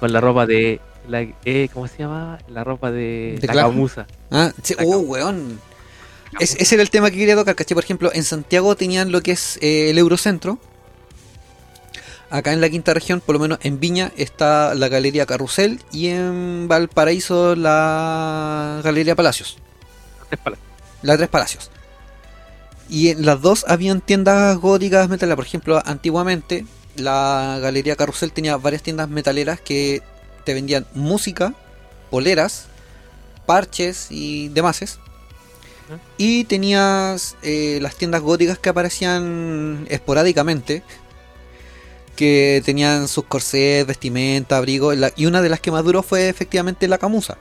Con la ropa de. La, eh, ¿Cómo se llama? La ropa de. ¿De la camusa. Ah, sí, La oh, weón. Es- ese era el tema que quería tocar, ¿cachai? Por ejemplo, en Santiago tenían lo que es eh, el Eurocentro. Acá en la quinta región, por lo menos en Viña, está la Galería Carrusel y en Valparaíso la Galería Palacios. Tres palas. La Tres Palacios. Y en las dos habían tiendas góticas metaleras. Por ejemplo, antiguamente la Galería Carrusel tenía varias tiendas metaleras que te vendían música, poleras, parches y demás. Y tenías eh, las tiendas góticas que aparecían esporádicamente. Que tenían sus corsés, vestimenta, abrigo. la- Y una de las que más duró fue efectivamente la camusa.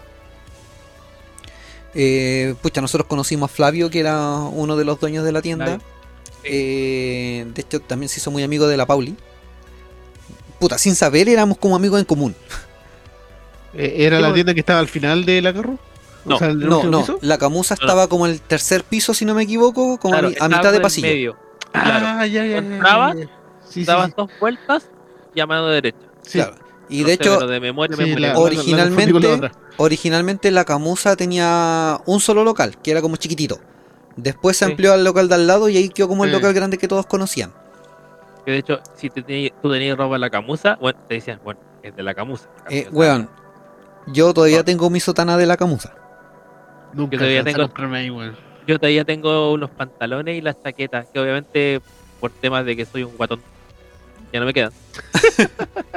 Eh, pucha, nosotros conocimos a Flavio, que era uno de los dueños de la tienda. Eh, de hecho, también se hizo muy amigo de la Pauli. Puta, sin saber, éramos como amigos en común. [laughs] Eh, ¿Era la tienda que estaba al final de la carro? No, ¿el No, último no, piso? la camusa No, no. estaba como en el tercer piso, si no me equivoco, como a Claro, mitad de pasillo. medio. Claro. Ah, ya, ya, ya, ya, Entrabas, ya. Sí, sí, dabas sí. dos vueltas y a mano derecha. Sí. Claro. Y No de sé, hecho, pero de memoria, Sí, memoria. la- la- originalmente- la- originalmente la camusa tenía un solo local, que era como chiquitito. Después se Sí. amplió al local de al lado y ahí quedó como el Sí. local grande que todos conocían. Que de hecho, si te tenías- tú tenías ropa en la camusa, bueno, te decían, bueno, es de la camusa. Eh, O sea, weón, yo todavía No. tengo mi sotana de la camusa. Nunca Yo todavía tengo- comprarme ahí, weón. Yo todavía tengo unos pantalones y las chaquetas, que obviamente por temas de que soy un guatón, ya no me quedan. [laughs]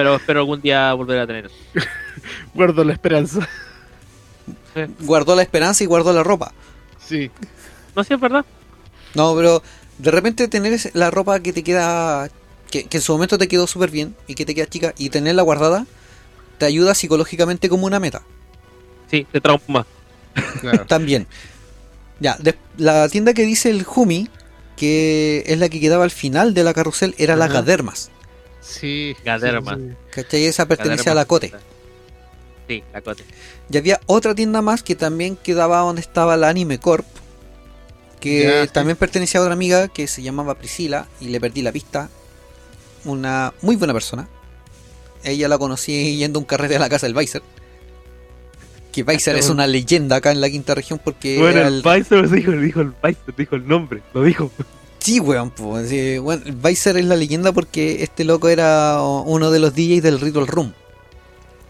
pero espero algún día volver a tener. [laughs] Guardo la esperanza. Guardó la esperanza y guardó la ropa. Sí. No sé, si es verdad. No, pero de repente tener la ropa que te queda, que, que en su momento te quedó súper bien y que te queda chica y tenerla guardada, te ayuda psicológicamente como una meta. Sí, te trauma. Claro. También. Ya, de- la tienda que dice el Jumi, que es la que quedaba al final de la carrusel, era la Ajá. Sí. Gaderma. sí, sí. ¿Cachai? Esa pertenecía a la Cote. Sí, la cote. Y había otra tienda más que también quedaba donde estaba la Anime Corp, que Ya, sí. también pertenecía a otra amiga que se llamaba Priscila y le perdí la pista. Una muy buena persona. Ella la conocí yendo a un carrete a la casa del Weiser. Que Weiser es una leyenda acá en la quinta región porque Bueno, era el el- Pfizer dijo, dijo el Pfizer, dijo el nombre, lo dijo. Sí, weón, pues, sí, bueno, Weiser es la leyenda porque este loco era uno de los DJs del Ritual Room.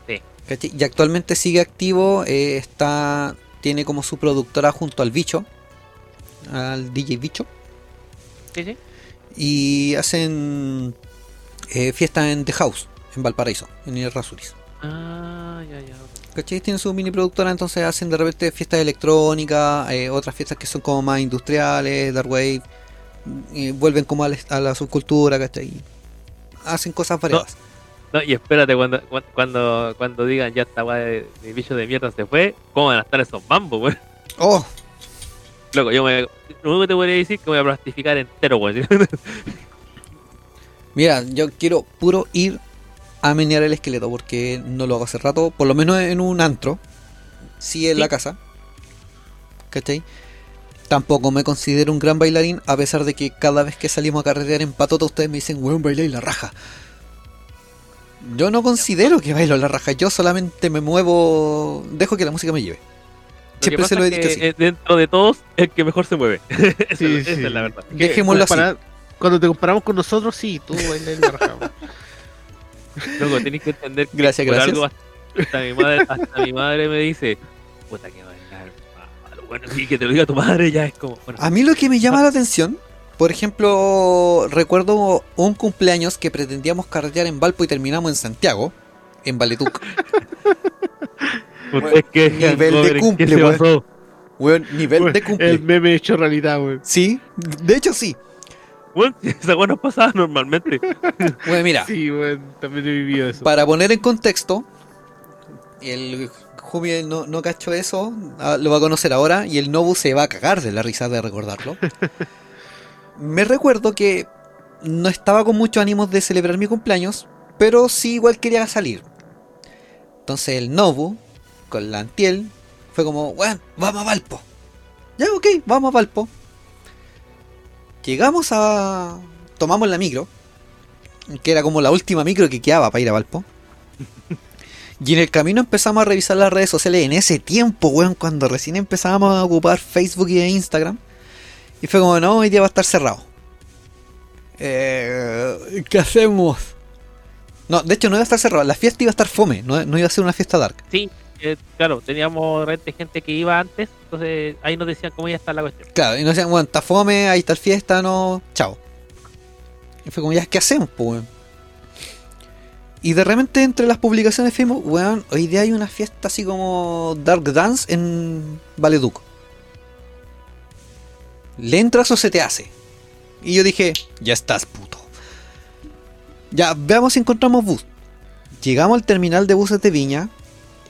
Sí. ¿Cachai? Y actualmente sigue activo, eh, está tiene como su productora junto al Bicho, al DJ Bicho, Sí, sí. y hacen eh, fiesta en The House, en Valparaíso, en el Rasuris. Ah, ya, ya. ¿Cachai? Tienen su mini productora, entonces hacen de repente fiestas electrónicas, eh, otras fiestas que son como más industriales, Dark Wave, y vuelven como a la, a la subcultura, ¿cachai? Hacen cosas variadas. No, y espérate, cuando, cuan- cuando, cuando digan ya esta de, de bicho de mierda se fue, ¿cómo van a estar esos mambos, weón? ¡Oh! Loco, yo me. Lo único que te podría decir es que me voy a plastificar entero, weón. [laughs] Mira, yo quiero puro ir a menear el esqueleto porque no lo hago hace rato, por lo menos en un antro, sí en Sí. la casa. ¿Cachai? Tampoco me considero un gran bailarín, a pesar de que cada vez que salimos a carretear en patota ustedes me dicen, weón, bailáis la raja. Yo no considero que bailo la raja, yo solamente me muevo, dejo que la música me lleve. Lo Siempre se lo he dicho así. Dentro de todos, el que mejor se mueve. [laughs] esa Sí, esa sí. es la verdad. Dejémoslo así. Cuando te comparamos con nosotros, sí, tú bailas la raja. Loco, tenés que entender que Gracias, por gracias. algo hasta, hasta mi madre, hasta mi madre me dice, puta que bailar. malo". Bueno, sí, que te lo diga tu madre ya es como. Bueno, A mí lo que me llama la atención, por ejemplo, recuerdo un cumpleaños que pretendíamos carretear en Valpo y terminamos en Santiago, en Valetuc. [laughs] ¿Ustedes qué? nivel de Joder, ¿en cumple, ¿Qué se weón. pasó? Weón, nivel de El cumple. meme hecho realidad, weón. Sí, de hecho sí. Bueno, [laughs] esa weá no pasaba normalmente. Bueno, mira, Sí, weón, también he vivido eso. para poner en contexto, el Jumi no, no cachó eso, ah, lo va a conocer ahora y el Nobu se va a cagar de la risa de recordarlo. [laughs] Me recuerdo que no estaba con muchos ánimos de celebrar mi cumpleaños, pero sí igual quería salir. Entonces el Nobu, con la Antiel, fue como, bueno, vamos a Valpo. Ya, ok, vamos a Valpo. Llegamos a... Tomamos la micro, que era como la última micro que quedaba para ir a Valpo. [laughs] Y en el camino empezamos a revisar las redes sociales en ese tiempo, weón, cuando recién empezábamos a ocupar Facebook y Instagram. Y fue como, no, hoy día va a estar cerrado. Eh, ¿Qué hacemos? No, de hecho no iba a estar cerrado, la fiesta iba a estar fome, no, no iba a ser una fiesta dark. Sí, eh, claro, teníamos gente, gente que iba antes, entonces ahí nos decían cómo iba a estar la cuestión. Claro, y nos decían, bueno, está fome, ahí está la fiesta, no, chao. Y fue como, ya, ¿qué hacemos, pues, weón? Y de repente entre las publicaciones fuimos, weón, hoy día hay una fiesta así como Dark Dance en Valeduc. ¿Le entras o se te hace? Y yo dije, ya estás, puto. Ya, veamos si encontramos bus. Llegamos al terminal de buses de Viña.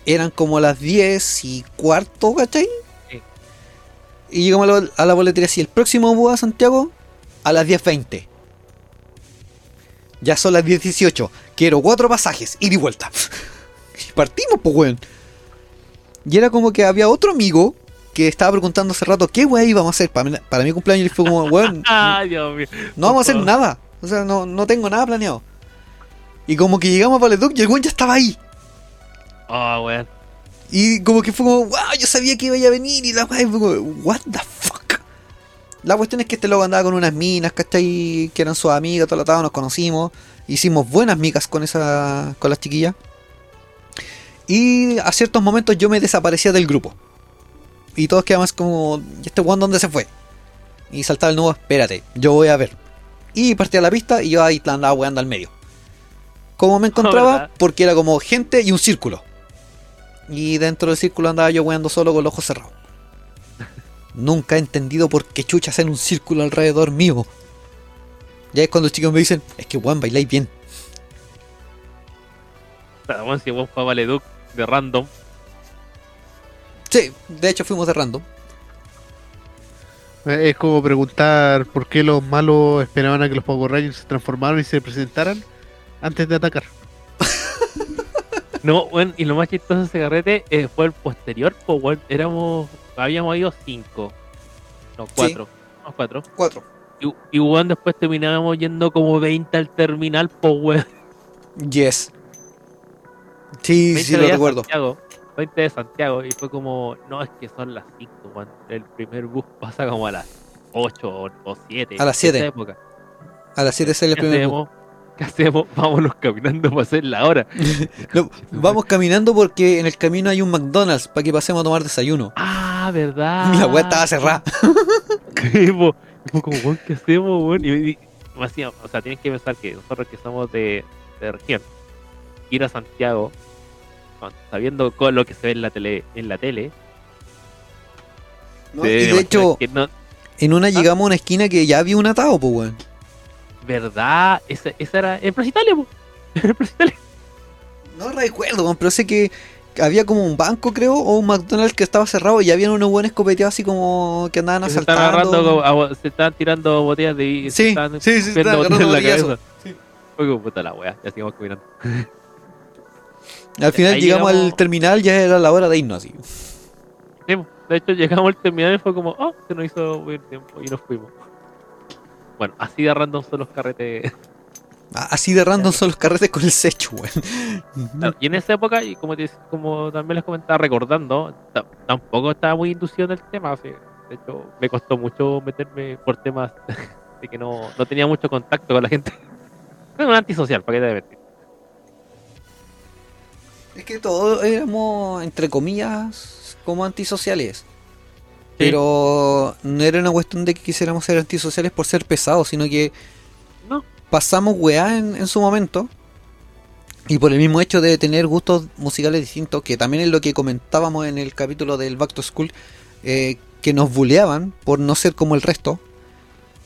Eran como las 10 y cuarto, ¿cachai? Sí. Y llegamos a la, a la boletería así, el próximo bus a Santiago a las 10.20. Ya son las 10.18. Quiero cuatro pasajes, ida y vuelta. y partimos, pues, weón. Y era como que había otro amigo que estaba preguntando hace rato qué weón íbamos a hacer para, mi- para mi cumpleaños. Y fue como, weón, [laughs] Ah, no vamos a hacer nada. O sea, no, no tengo nada planeado. Y como que llegamos a Valeduc y el weón ya estaba ahí. Oh, weón. Y como que fue como, wow, yo sabía que iba a venir. Y la como, what the fuck. La cuestión es que este loco andaba con unas minas, ¿cachai? Que eran sus amigas, todo atado, nos conocimos. Hicimos buenas migas con esa con las chiquillas. Y a ciertos momentos yo me desaparecía del grupo. Y todos quedamos como, ¿y este weón dónde se fue? Y saltaba el nuevo, espérate, yo voy a ver. Y partía la pista y yo ahí andaba weando al medio. Como me encontraba, porque era como gente y un círculo. Y dentro del círculo andaba yo weando solo con los ojos cerrados. Nunca he entendido por qué chucha hacen un círculo alrededor mío. Ya es cuando los chicos me dicen, es que weón, bailáis bien. Pero bueno, si vos fue a Valeduc de random, Sí, de hecho fuimos de random. Eh, Es como preguntar por qué los malos esperaban a que los Power Rangers se transformaran y se presentaran antes de atacar. [laughs] No, bueno, y lo más chistoso de ese carrete eh, fue el posterior, pues, weón, éramos, habíamos ido cinco, no, cuatro, no, cuatro, Cuatro. y, y weón, después terminábamos yendo como 20 al terminal, pues, weón, Yes. Sí, 20 sí, lo recuerdo. Santiago, 20 de Santiago, y fue como, no, es que son las 5, weón, el primer bus [laughs] pasa como a las 8 o, o 7. A las siete. época. A las 7 sale el ¿Qué primer bus. ¿Qué hacemos? [laughs] Vámonos caminando para hacer la hora. [laughs] No, vamos caminando porque en el camino hay un McDonald's para que pasemos a tomar desayuno. Ah, ¿verdad? La weá estaba cerrada. ¿Qué? Y fue como, weón, ¿qué hacemos, weón? Y, y- me hacía- o sea, tienes que pensar que nosotros que somos de, de región, ir a Santiago, sabiendo con lo que se ve en la tele, en la tele, Y de hecho, no, en una llegamos a una esquina que ya había un atado, pues weón. ¿verdad? Esa, esa era en Plaza Italia, Plaza Italia. No recuerdo, weón, pero sé que había como un banco, creo, o un McDonald's que estaba cerrado y había unos buenos copeteados así como que andaban Que se estaban asaltando. agarrando, a bo- se estaban tirando botellas de se Sí, sí, sí, se viendo estaban botellas en agarrando la cabeza. Fue como puta la wea, ya seguimos caminando. [laughs] Al final llegamos, al terminal, ya era la hora de irnos así. Sí, de hecho llegamos al terminal y fue como, oh, se nos hizo buen tiempo y nos fuimos. Bueno, así de random son los carretes. Así de random son los carretes con el secho, weón. Claro, y en esa época, y como, te- como también les comentaba recordando, ta- tampoco estaba muy inducido en el tema. así, De hecho, me costó mucho meterme por temas [laughs] de que no, no tenía mucho contacto con la gente. [laughs] Soy un antisocial, ¿para qué te mentir? Es que todos éramos, entre comillas, como antisociales. Pero no era una cuestión de que quisiéramos ser antisociales por ser pesados, sino que. Pasamos weá en, en su momento. Y por el mismo hecho de tener gustos musicales distintos, que también es lo que comentábamos en el capítulo del Back to School, eh, que nos buleaban por no ser como el resto.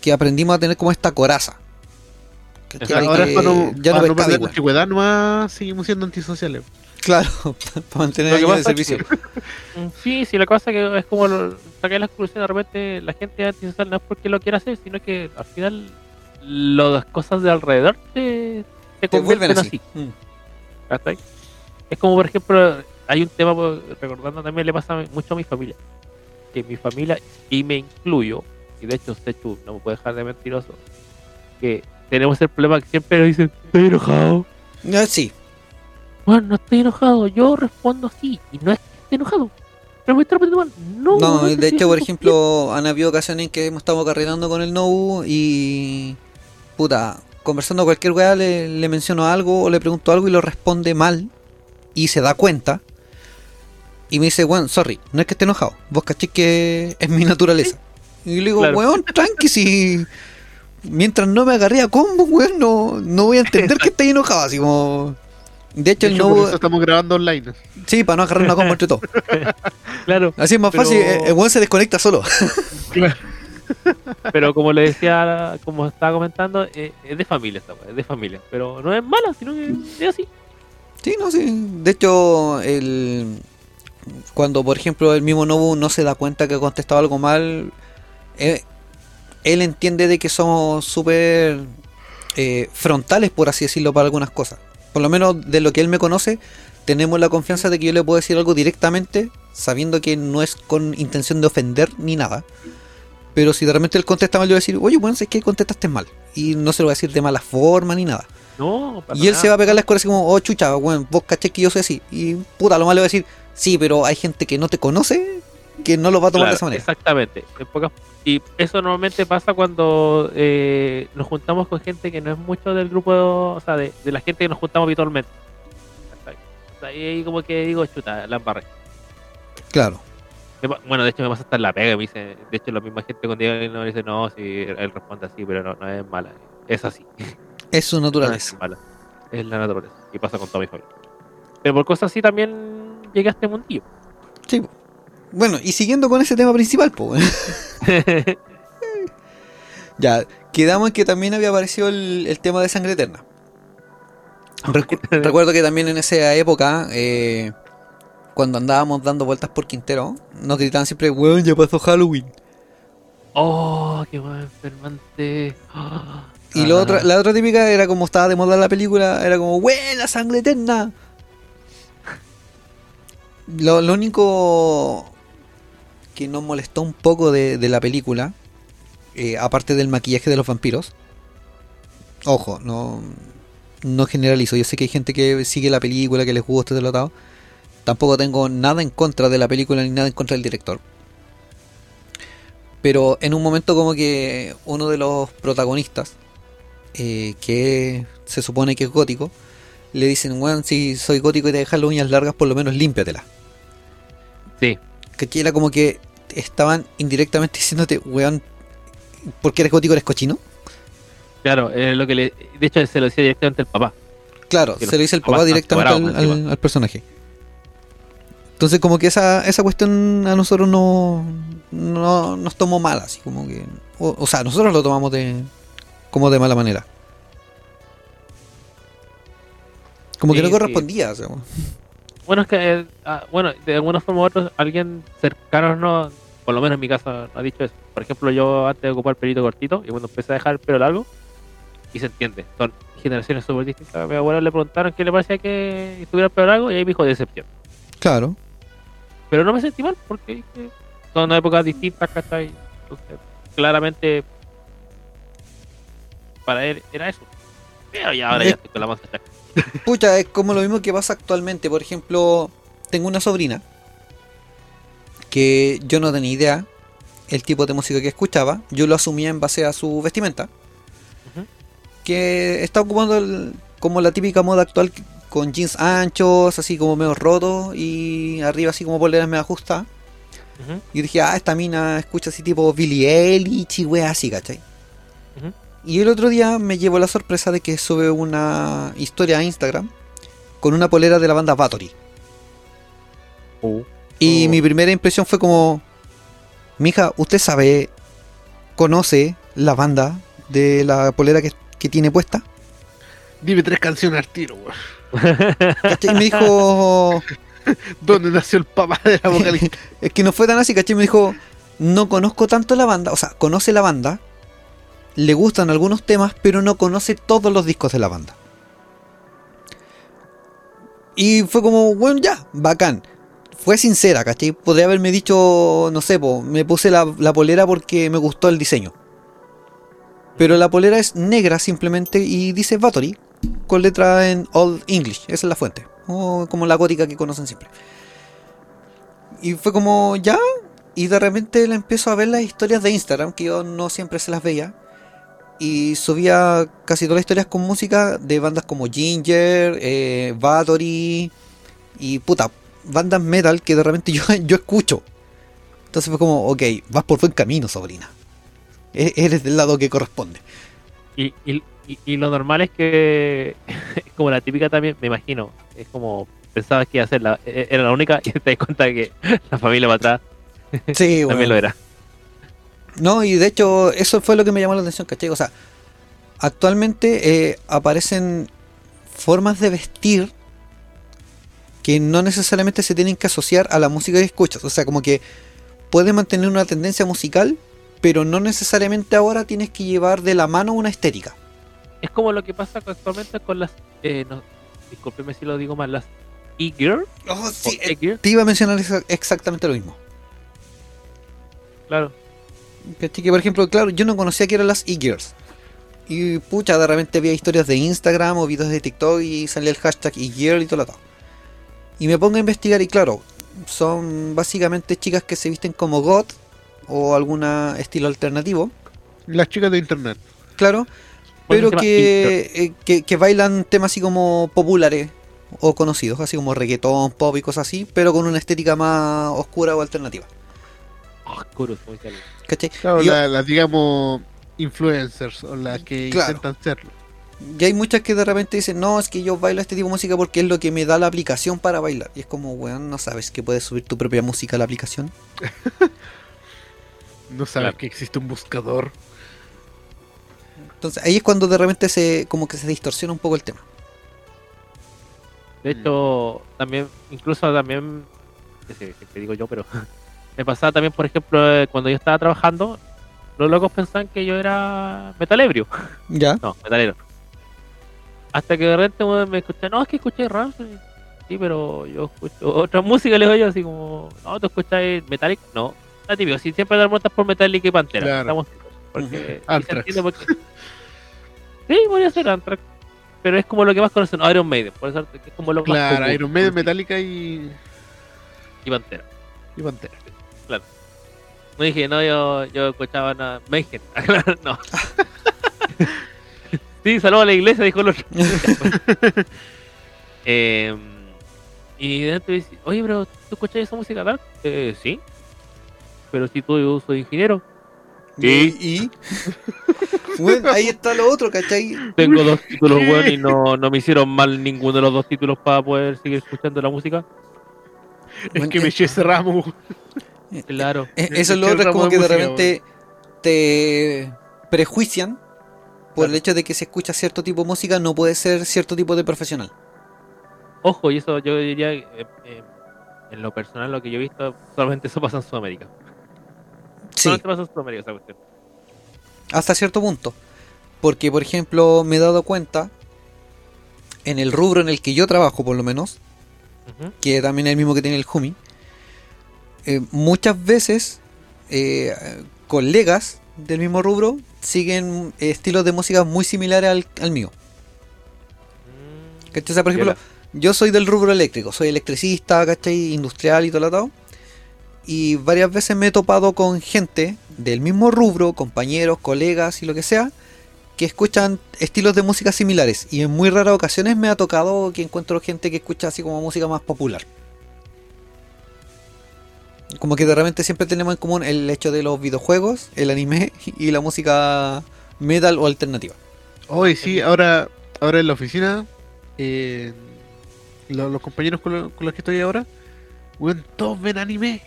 que aprendimos a tener como esta coraza. ¿Cachai? Ahora Que es para no, ya no para no perder la antigüedad, nomás seguimos siendo antisociales. Claro, [laughs] para mantener que es servicio. Mm, Sí, sí, la cosa que es como sacar la conclusión de repente la gente antisocial no es porque lo quiera hacer, sino que al final las cosas de alrededor te, te Te vuelven convierten así. así. Mm. Es como por ejemplo, hay un tema, pues, recordando también le pasa mucho a mi familia, que mi familia, y me incluyo, y de hecho Sechu no me puede dejar de mentiroso, que tenemos el problema que siempre nos dicen, estoy enojado. Ah, Sí, Bueno, no estoy enojado, yo respondo así, y no es que esté enojado. Pero me mal. No, No, que de hecho, por ejemplo, han habido ocasiones en que hemos estado carretando con el Nobu y. Puta, conversando cualquier weá, le, le menciono algo o le pregunto algo y lo responde mal y se da cuenta. Y me dice, weón, sorry, no es que esté enojado, vos cachis que es mi naturaleza. Y le digo, Claro. weón, tranqui, si. Mientras no me agarré a combo, weón, no, no voy a entender que estáis enojado. Así como. De hecho, De el hecho, por eso estamos grabando online. Sí, para no agarrar una combo entre todos. [laughs] Claro, Así es más Pero- fácil, el el weón se desconecta solo. [laughs] pero como le decía, como estaba comentando, eh, es de familia es de familia. Pero no es mala, sino que es así. Sí, no, sí. De hecho, el... cuando por ejemplo el mismo Nobu no se da cuenta que ha contestado algo mal, eh, él entiende de que somos súper eh, frontales, por así decirlo, para algunas cosas. Por lo menos de lo que él me conoce, tenemos la confianza de que yo le puedo decir algo directamente, sabiendo que no es con intención de ofender ni nada. Pero si de repente él contesta mal, yo voy a decir, oye, bueno, es que contestaste mal. Y no se lo voy a decir de mala forma ni nada. No, para Y él nada. se va a pegar la escuela así como, oh chucha, weón, vos caché que yo soy así. Y puta, lo malo le va a decir, sí, pero hay gente que no te conoce que no lo va a tomar Claro, de esa manera. Exactamente. En pocas- y eso normalmente pasa cuando eh, nos juntamos con gente que no es mucho del grupo, o sea, de, de la gente que nos juntamos habitualmente. O sea, ahí como que digo, chuta, la embarré. Claro. Me Bueno, de hecho me pasa hasta en la pega, me dice, de hecho la misma gente cuando llega no dice, no, si él responde así, pero no, no es mala, es así. Es su [laughs] No naturaleza. es mala. Es la naturaleza. Y pasa con toda mi familia. Pero por cosas así también llegué a este mundillo. Sí. Bueno, y siguiendo con ese tema principal, pues. [laughs] ya, quedamos en que también había aparecido el, el tema de sangre eterna. Recu- recuerdo que también en esa época, eh, cuando andábamos dando vueltas por Quintero, nos gritaban siempre, weón, ya pasó Halloween. oh, qué buen enfermante. Ah. Y lo otra, la otra típica era como estaba de moda la película, era como, ¡buena sangre eterna! Lo, lo único que nos molestó un poco de, de la película, eh, aparte del maquillaje de los vampiros, ojo, no, no generalizo, yo sé que hay gente que sigue la película, que les gusta este lotado, tampoco tengo nada en contra de la película ni nada en contra del director. Pero en un momento como que uno de los protagonistas, eh, que se supone que es gótico, le dicen, weón, si soy gótico y te dejas las uñas largas, por lo menos límpiatelas. Sí, Que era como que estaban indirectamente diciéndote, weón, porque eres gótico eres cochino. claro, lo que le, de hecho se lo decía directamente el papá. Claro, se lo dice el papá directamente al personaje. Entonces como que esa, esa cuestión a nosotros no, no nos tomó mal, así como que... O, o sea, nosotros lo tomamos de como de mala manera. Como que Sí, no sí. correspondía. o sea, Bueno, es que, eh, ah, bueno, de alguna forma u otra, alguien cercano, no, por lo menos en mi caso, ha dicho eso. Por ejemplo, yo antes de ocupar el pelito cortito, y cuando empecé a dejar el pelo largo, y se entiende, son generaciones súper distintas. A mi abuelo le preguntaron qué le parecía que estuviera el pelo largo, y ahí me dijo decepción. Claro. Pero no me sentí mal, porque dije, son épocas distintas, ¿cachai? Entonces, claramente, para él era eso. Pero ya ahora Es- ya estoy con la masa. [laughs] Pucha, es como lo mismo que pasa actualmente. Por ejemplo, tengo una sobrina que yo no tenía idea el tipo de música que escuchaba. Yo lo asumía en base a su vestimenta. Que está ocupando el- como la típica moda actual con jeans anchos, así como medio rotos y arriba así como poleras me ajusta. Y dije, ah, esta mina escucha así tipo Billie Eilish y así, ¿cachai? Y el otro día me llevó la sorpresa de que sube una historia a Instagram con una polera de la banda Bathory. Y Oh. mi primera impresión fue como, mija, ¿usted sabe, conoce la banda de la polera que, que tiene puesta. Dime tres canciones al tiro, weón. ¿Cachai? Y me dijo, [laughs] ¿Dónde nació el papá de la vocalista? [laughs] es que no fue tan así, ¿cachai? Me dijo, no conozco tanto la banda, o sea, conoce la banda, le gustan algunos temas, pero no conoce todos los discos de la banda. Y fue como, bueno, ya, bacán. Fue sincera, ¿cachai? Podría haberme dicho, no sé, po, me puse la, la polera porque me gustó el diseño. Pero la polera es negra simplemente y dice Battery con letra en Old English. Esa es la fuente. Como la gótica que conocen siempre. Y fue como, ya. Y de repente le empiezo a ver las historias de Instagram, que yo no siempre se las veía. Y subía casi todas las historias con música de bandas como Ginger, eh, y puta, bandas metal que de repente yo, [laughs] yo escucho. Entonces fue como, ok, vas por buen camino, sobrina. E- Eres del lado que corresponde. Y, y, y, y lo normal es que, [laughs] como la típica también, me imagino, es como pensabas que iba a ser la, e- era la única [laughs] y te das cuenta que [laughs] la familia para atrás Sí, también bueno. lo era. No, y de hecho eso fue lo que me llamó la atención, ¿cachai? O sea, actualmente eh, aparecen formas de vestir que no necesariamente se tienen que asociar a la música que escuchas. O sea, como que puedes mantener una tendencia musical, pero no necesariamente ahora tienes que llevar de la mano una estética. Es como lo que pasa actualmente con las, eh, no, discúlpeme si lo digo mal, las e-girl Oh, o e-girl, te iba a mencionar exa- exactamente lo mismo. claro. ¿Cachai? Que por ejemplo, claro, yo no conocía que eran las e-girls. Y pucha, de repente había historias de Instagram o videos de TikTok y salía el hashtag e-girl y todo lo tal. Y me pongo a investigar y claro, son básicamente chicas que se visten como goth o algún estilo alternativo, Las chicas de internet. claro, pero que, eh, que, que bailan temas así como populares o conocidos, así como reggaetón, pop y cosas así, pero con una estética más oscura o alternativa. Oscuros, como dice alguien. ¿Cachai? Claro, la- las, digamos, influencers o las que Claro. intentan serlo. Y hay muchas que de repente dicen, no, es que yo bailo este tipo de música porque es lo que me da la aplicación para bailar. Y es como, weón, ¿no sabes que puedes subir tu propia música a la aplicación? [laughs] No sabes Claro. que existe un buscador. Entonces ahí es cuando de repente se como que se distorsiona un poco el tema. De hecho, también, incluso también, que sé, que te digo yo, pero [laughs] me pasaba también, por ejemplo, eh, cuando yo estaba trabajando, los locos pensaban que yo era metalebrio. [laughs] ¿Ya? No, metalero. Hasta que de repente me escuché, no, es que escuché Ramsey. Sí, pero yo escucho otra música, le digo yo, así como, no, tú escuchas Metallic. No, está típico, si siempre dan vueltas por Metallic y Pantera. Claro. Estamos porque y se Anthrax. entiende por qué. Sí, podría ser Anthrax. Pero es como lo que más conocen, Iron Maiden, por eso es como lo más Claro, Iron Maiden, sí, Metallica y, y Pantera. y Pantera. No dije, no, yo, yo escuchaba nada. Mayhem. [laughs] no. sí, saludo a la iglesia, dijo el otro. [laughs] Eh, y de repente dice, oye, pero ¿tú escuchas esa música dark? Eh, sí. Pero si tú soy ingeniero, ¿Y? [laughs] y- Weón, ahí está lo otro, ¿cachai? tengo dos [laughs] títulos buenos y no, no me hicieron mal ninguno de los dos títulos para poder seguir escuchando la música. Es que eh, me eché ese ramo. Claro. Eh, Eso es lo otro, es como de que de repente te prejuician por el hecho de que se escucha cierto tipo de música no puede ser cierto tipo de profesional. Ojo, y eso yo diría, eh, eh, en lo personal, lo que yo he visto, solamente eso pasa en Sudamérica. Solamente cuestión. hasta cierto punto. Porque, por ejemplo, me he dado cuenta, en el rubro en el que yo trabajo, por lo menos, que también es el mismo que tiene el Humi, eh, muchas veces eh, colegas del mismo rubro siguen eh, estilos de música muy similares al, al mío. Mm, ¿Cachai? O sea, por ejemplo, yo soy del rubro eléctrico, soy electricista, ¿cachai? Industrial y todo lo. Y varias veces me he topado con gente del mismo rubro, compañeros, colegas y lo que sea, que escuchan estilos de música similares. Y en muy raras ocasiones me ha tocado que encuentro gente que escucha así como música más popular. Como que de repente siempre tenemos en común el hecho de los videojuegos, el anime [laughs] y la música metal o alternativa. Hoy sí, ahora, ahora en la oficina, eh, lo- los compañeros con, lo- con los que estoy ahora, weón, todos ven anime.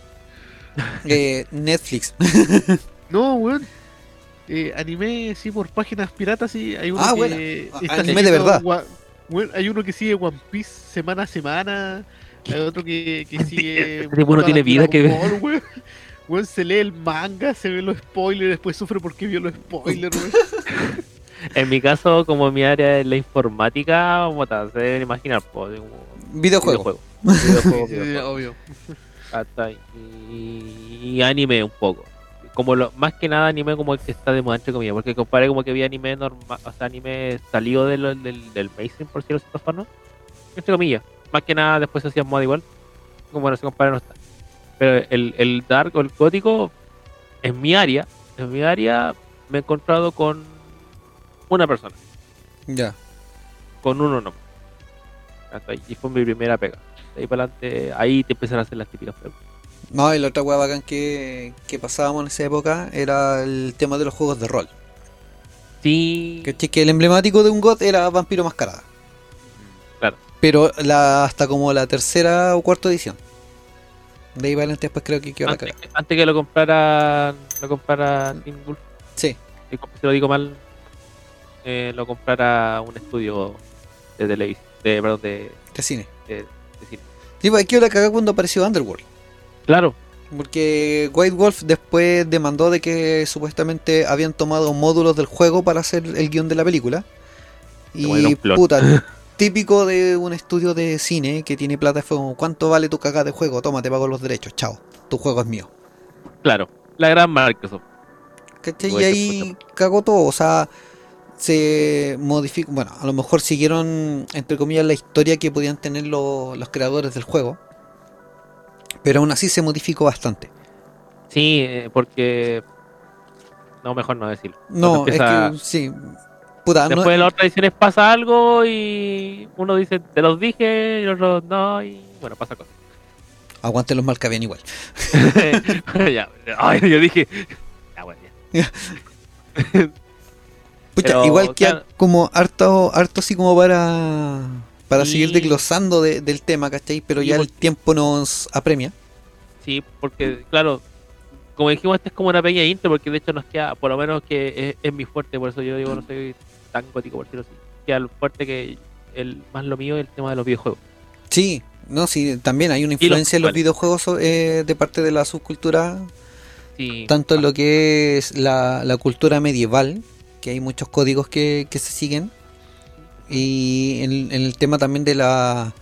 [laughs] Eh, Netflix. [laughs] No, weón. eh, anime, sí, por páginas piratas, sí. Hay uno Ah, que está Anime de verdad. Bueno, hay uno que sigue One Piece semana a semana. Hay otro que, que sigue. Este tipo no todas tiene vida que Ball, weón. Weón, se lee el manga, se ve los spoilers, después sufre porque vio los spoilers, weón. [laughs] En mi caso, como mi área es la informática, puta, se deben imaginar, pues, como Videojuego. videojuego. Videojuego, Sí, videojuego. obvio. Hasta y, y anime un poco. Como lo, más que nada anime como el que está de moda entre comillas, porque comparé como que vi anime normal, o sea, anime salido de lo- del, del mainstream, por cierta forma, entre comillas. Más que nada después se hacía moda igual, como no se compara no está. Pero el, el dark o el gótico, en mi área, en mi área me he encontrado con una persona, Ya. con uno nomás. Hasta ahí, Y fue mi primera pega. De ahí para adelante, ahí te empiezan a hacer las típicas preguntas. No, y la otra hueá bacán que, que pasábamos en esa época era el tema de los juegos de rol. Sí. Que el emblemático de un God era Vampiro Mascarada. claro. Pero la, hasta como la tercera o cuarta edición. De ahí para adelante después creo que quedó la antes, cagada. que- antes que lo comprara lo comprara Wolf, Sí. si lo digo mal eh, lo comprara un estudio de televisión de perdón de, De cine. de- de cine. Sí, pues quedó la cagada cuando apareció Underworld. claro Porque White Wolf después demandó de que supuestamente habían tomado módulos del juego para hacer el guion de la película. Y puta, [laughs] típico de un estudio de cine que tiene plata fue como, ¿cuánto vale tu cagada de juego? Toma, te pago los derechos, chao. Tu juego es mío. claro la gran Microsoft ¿Cachai? Y ahí cagó todo, o sea, se modificó, bueno, a lo mejor siguieron, entre comillas, la historia que podían tener lo- los creadores del juego, pero aún así se modificó bastante. sí eh, porque no mejor no decirlo No, es que sí, puta, no- después de las otras ediciones pasa algo y uno dice te los dije y el otro no y bueno pasa cosas aguante los malcavian igual. [laughs] ya, ay, yo dije ya bueno ya. [laughs] Pucha, Pero, igual que claro. como harto, harto así como para, para seguir desglosando de- del tema, ¿cachai? Pero ya el tiempo nos apremia. Sí, porque claro, como dijimos, esta es como una pequeña intro, porque de hecho nos queda, por lo menos que es, es mi fuerte, por eso yo digo no soy tan gótico, por decirlo así. Queda lo fuerte que el más lo mío es el tema de los videojuegos. Sí, no, sí, también hay una influencia en los videojuegos eh, de parte de la subcultura Sí, tanto en lo que es la, la cultura medieval, que hay muchos códigos que, que se siguen, y en, el tema también de la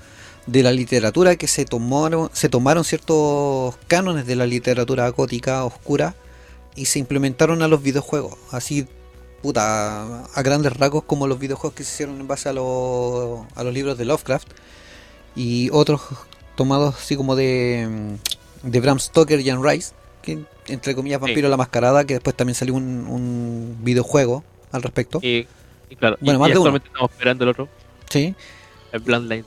de la literatura, que se tomaron, se tomaron ciertos cánones de la literatura gótica oscura y se implementaron a los videojuegos, así puta, a grandes rasgos como los videojuegos que se hicieron en base a, los a los libros de Lovecraft y otros tomados así como de, de Bram Stoker y Anne Rice, que entre comillas Vampiro la Mascarada, que después también salió un, un videojuego al respecto. y, y claro, y- Bueno, y, más de uno. estamos esperando el otro, Sí. el Bloodline.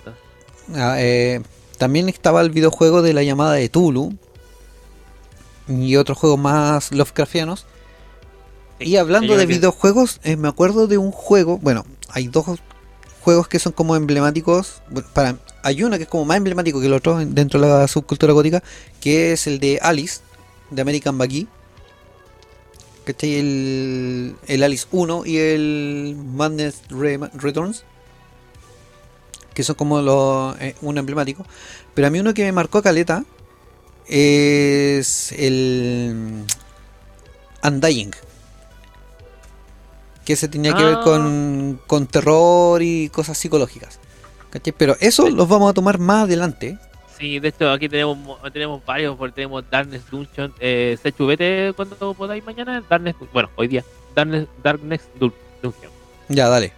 Ah, eh, también estaba el videojuego de la llamada de Tulu y otros juegos más Lovecraftianos. Y hablando de videojuegos, eh, me acuerdo de un juego, bueno, hay dos juegos que son como emblemáticos, para, hay uno que es como más emblemático que el otro en- dentro de la subcultura gótica, que es el de Alice, de American Buggy. ¿Cachai? El, el Alice 1 y el Madness Re- Returns. Que son como los eh, un emblemático. Pero a mí uno que me marcó caleta es el Undying. Que se tenía que ver Ah. con, con terror y cosas psicológicas. ¿Cachai? Pero eso los vamos a tomar más adelante. Sí, de hecho aquí tenemos mo- tenemos varios, porque tenemos Darkness Dungeon, eh, Sechu, vete cuando podáis mañana, Darkness, bueno, hoy día, Darkness, Darkness Dun- Dungeon. Ya, dale.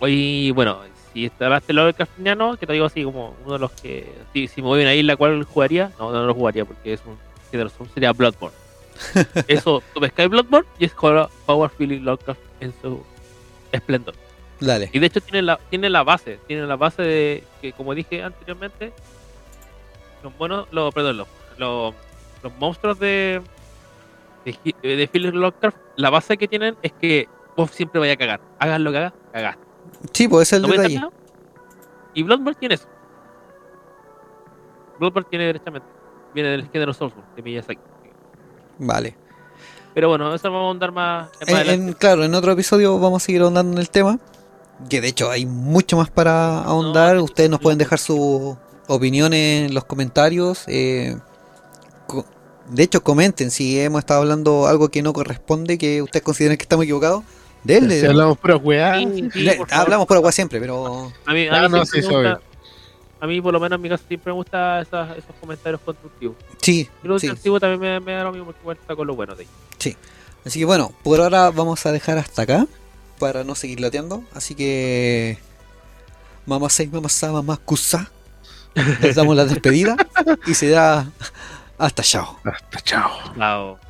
Hoy, bueno, si instalaste el Lovecraftiano, que te digo así como uno de los que, si, si me voy a una isla, ¿cuál jugaría? No, no lo jugaría porque es un sería Bloodborne. [laughs] Eso, tú pescáis Bloodborne y es Power Feeling Lovecraft en su esplendor. Dale. Y de hecho tiene la, tiene la base, tiene la base de que como dije anteriormente, los monos, los, perdón, los, los, los monstruos de de, Hi- de Philip Lovecraft, la base que tienen es que vos siempre vayas a cagar. Hagas lo que hagas, cagás. Sí, pues ese es el ¿No detalle. Y Bloodborne tiene eso. Bloodborne tiene derechamente. Viene del género Soulsborne, de Miyazaki. Vale. Pero bueno, eso vamos a ahondar más, más En- en- claro, en otro episodio vamos a seguir ahondando en el tema. Que de hecho hay mucho más para ahondar. No, Ustedes nos sí, pueden sí. dejar sus opiniones en los comentarios. eh, co- de hecho, comenten si hemos estado hablando algo que no corresponde, que ustedes consideren que estamos equivocados. Denle. Si hablamos pura weá. Sí, sí, Le- por favor. hablamos por agua siempre, pero A mí, a Ah, mí no, siempre sí, me soy. gusta- a mí, por lo menos en mi caso, siempre me gustan esos comentarios constructivos. sí, Y lo sí. destructivo también me, me da lo mismo porque igual saco lo bueno de ahí. Así que bueno, por ahora vamos a dejar hasta acá para no seguir lateando. Así que mamá 6, mamá sa, mamá cusa. Les damos la despedida y se da hasta chao. Hasta chao. Chao.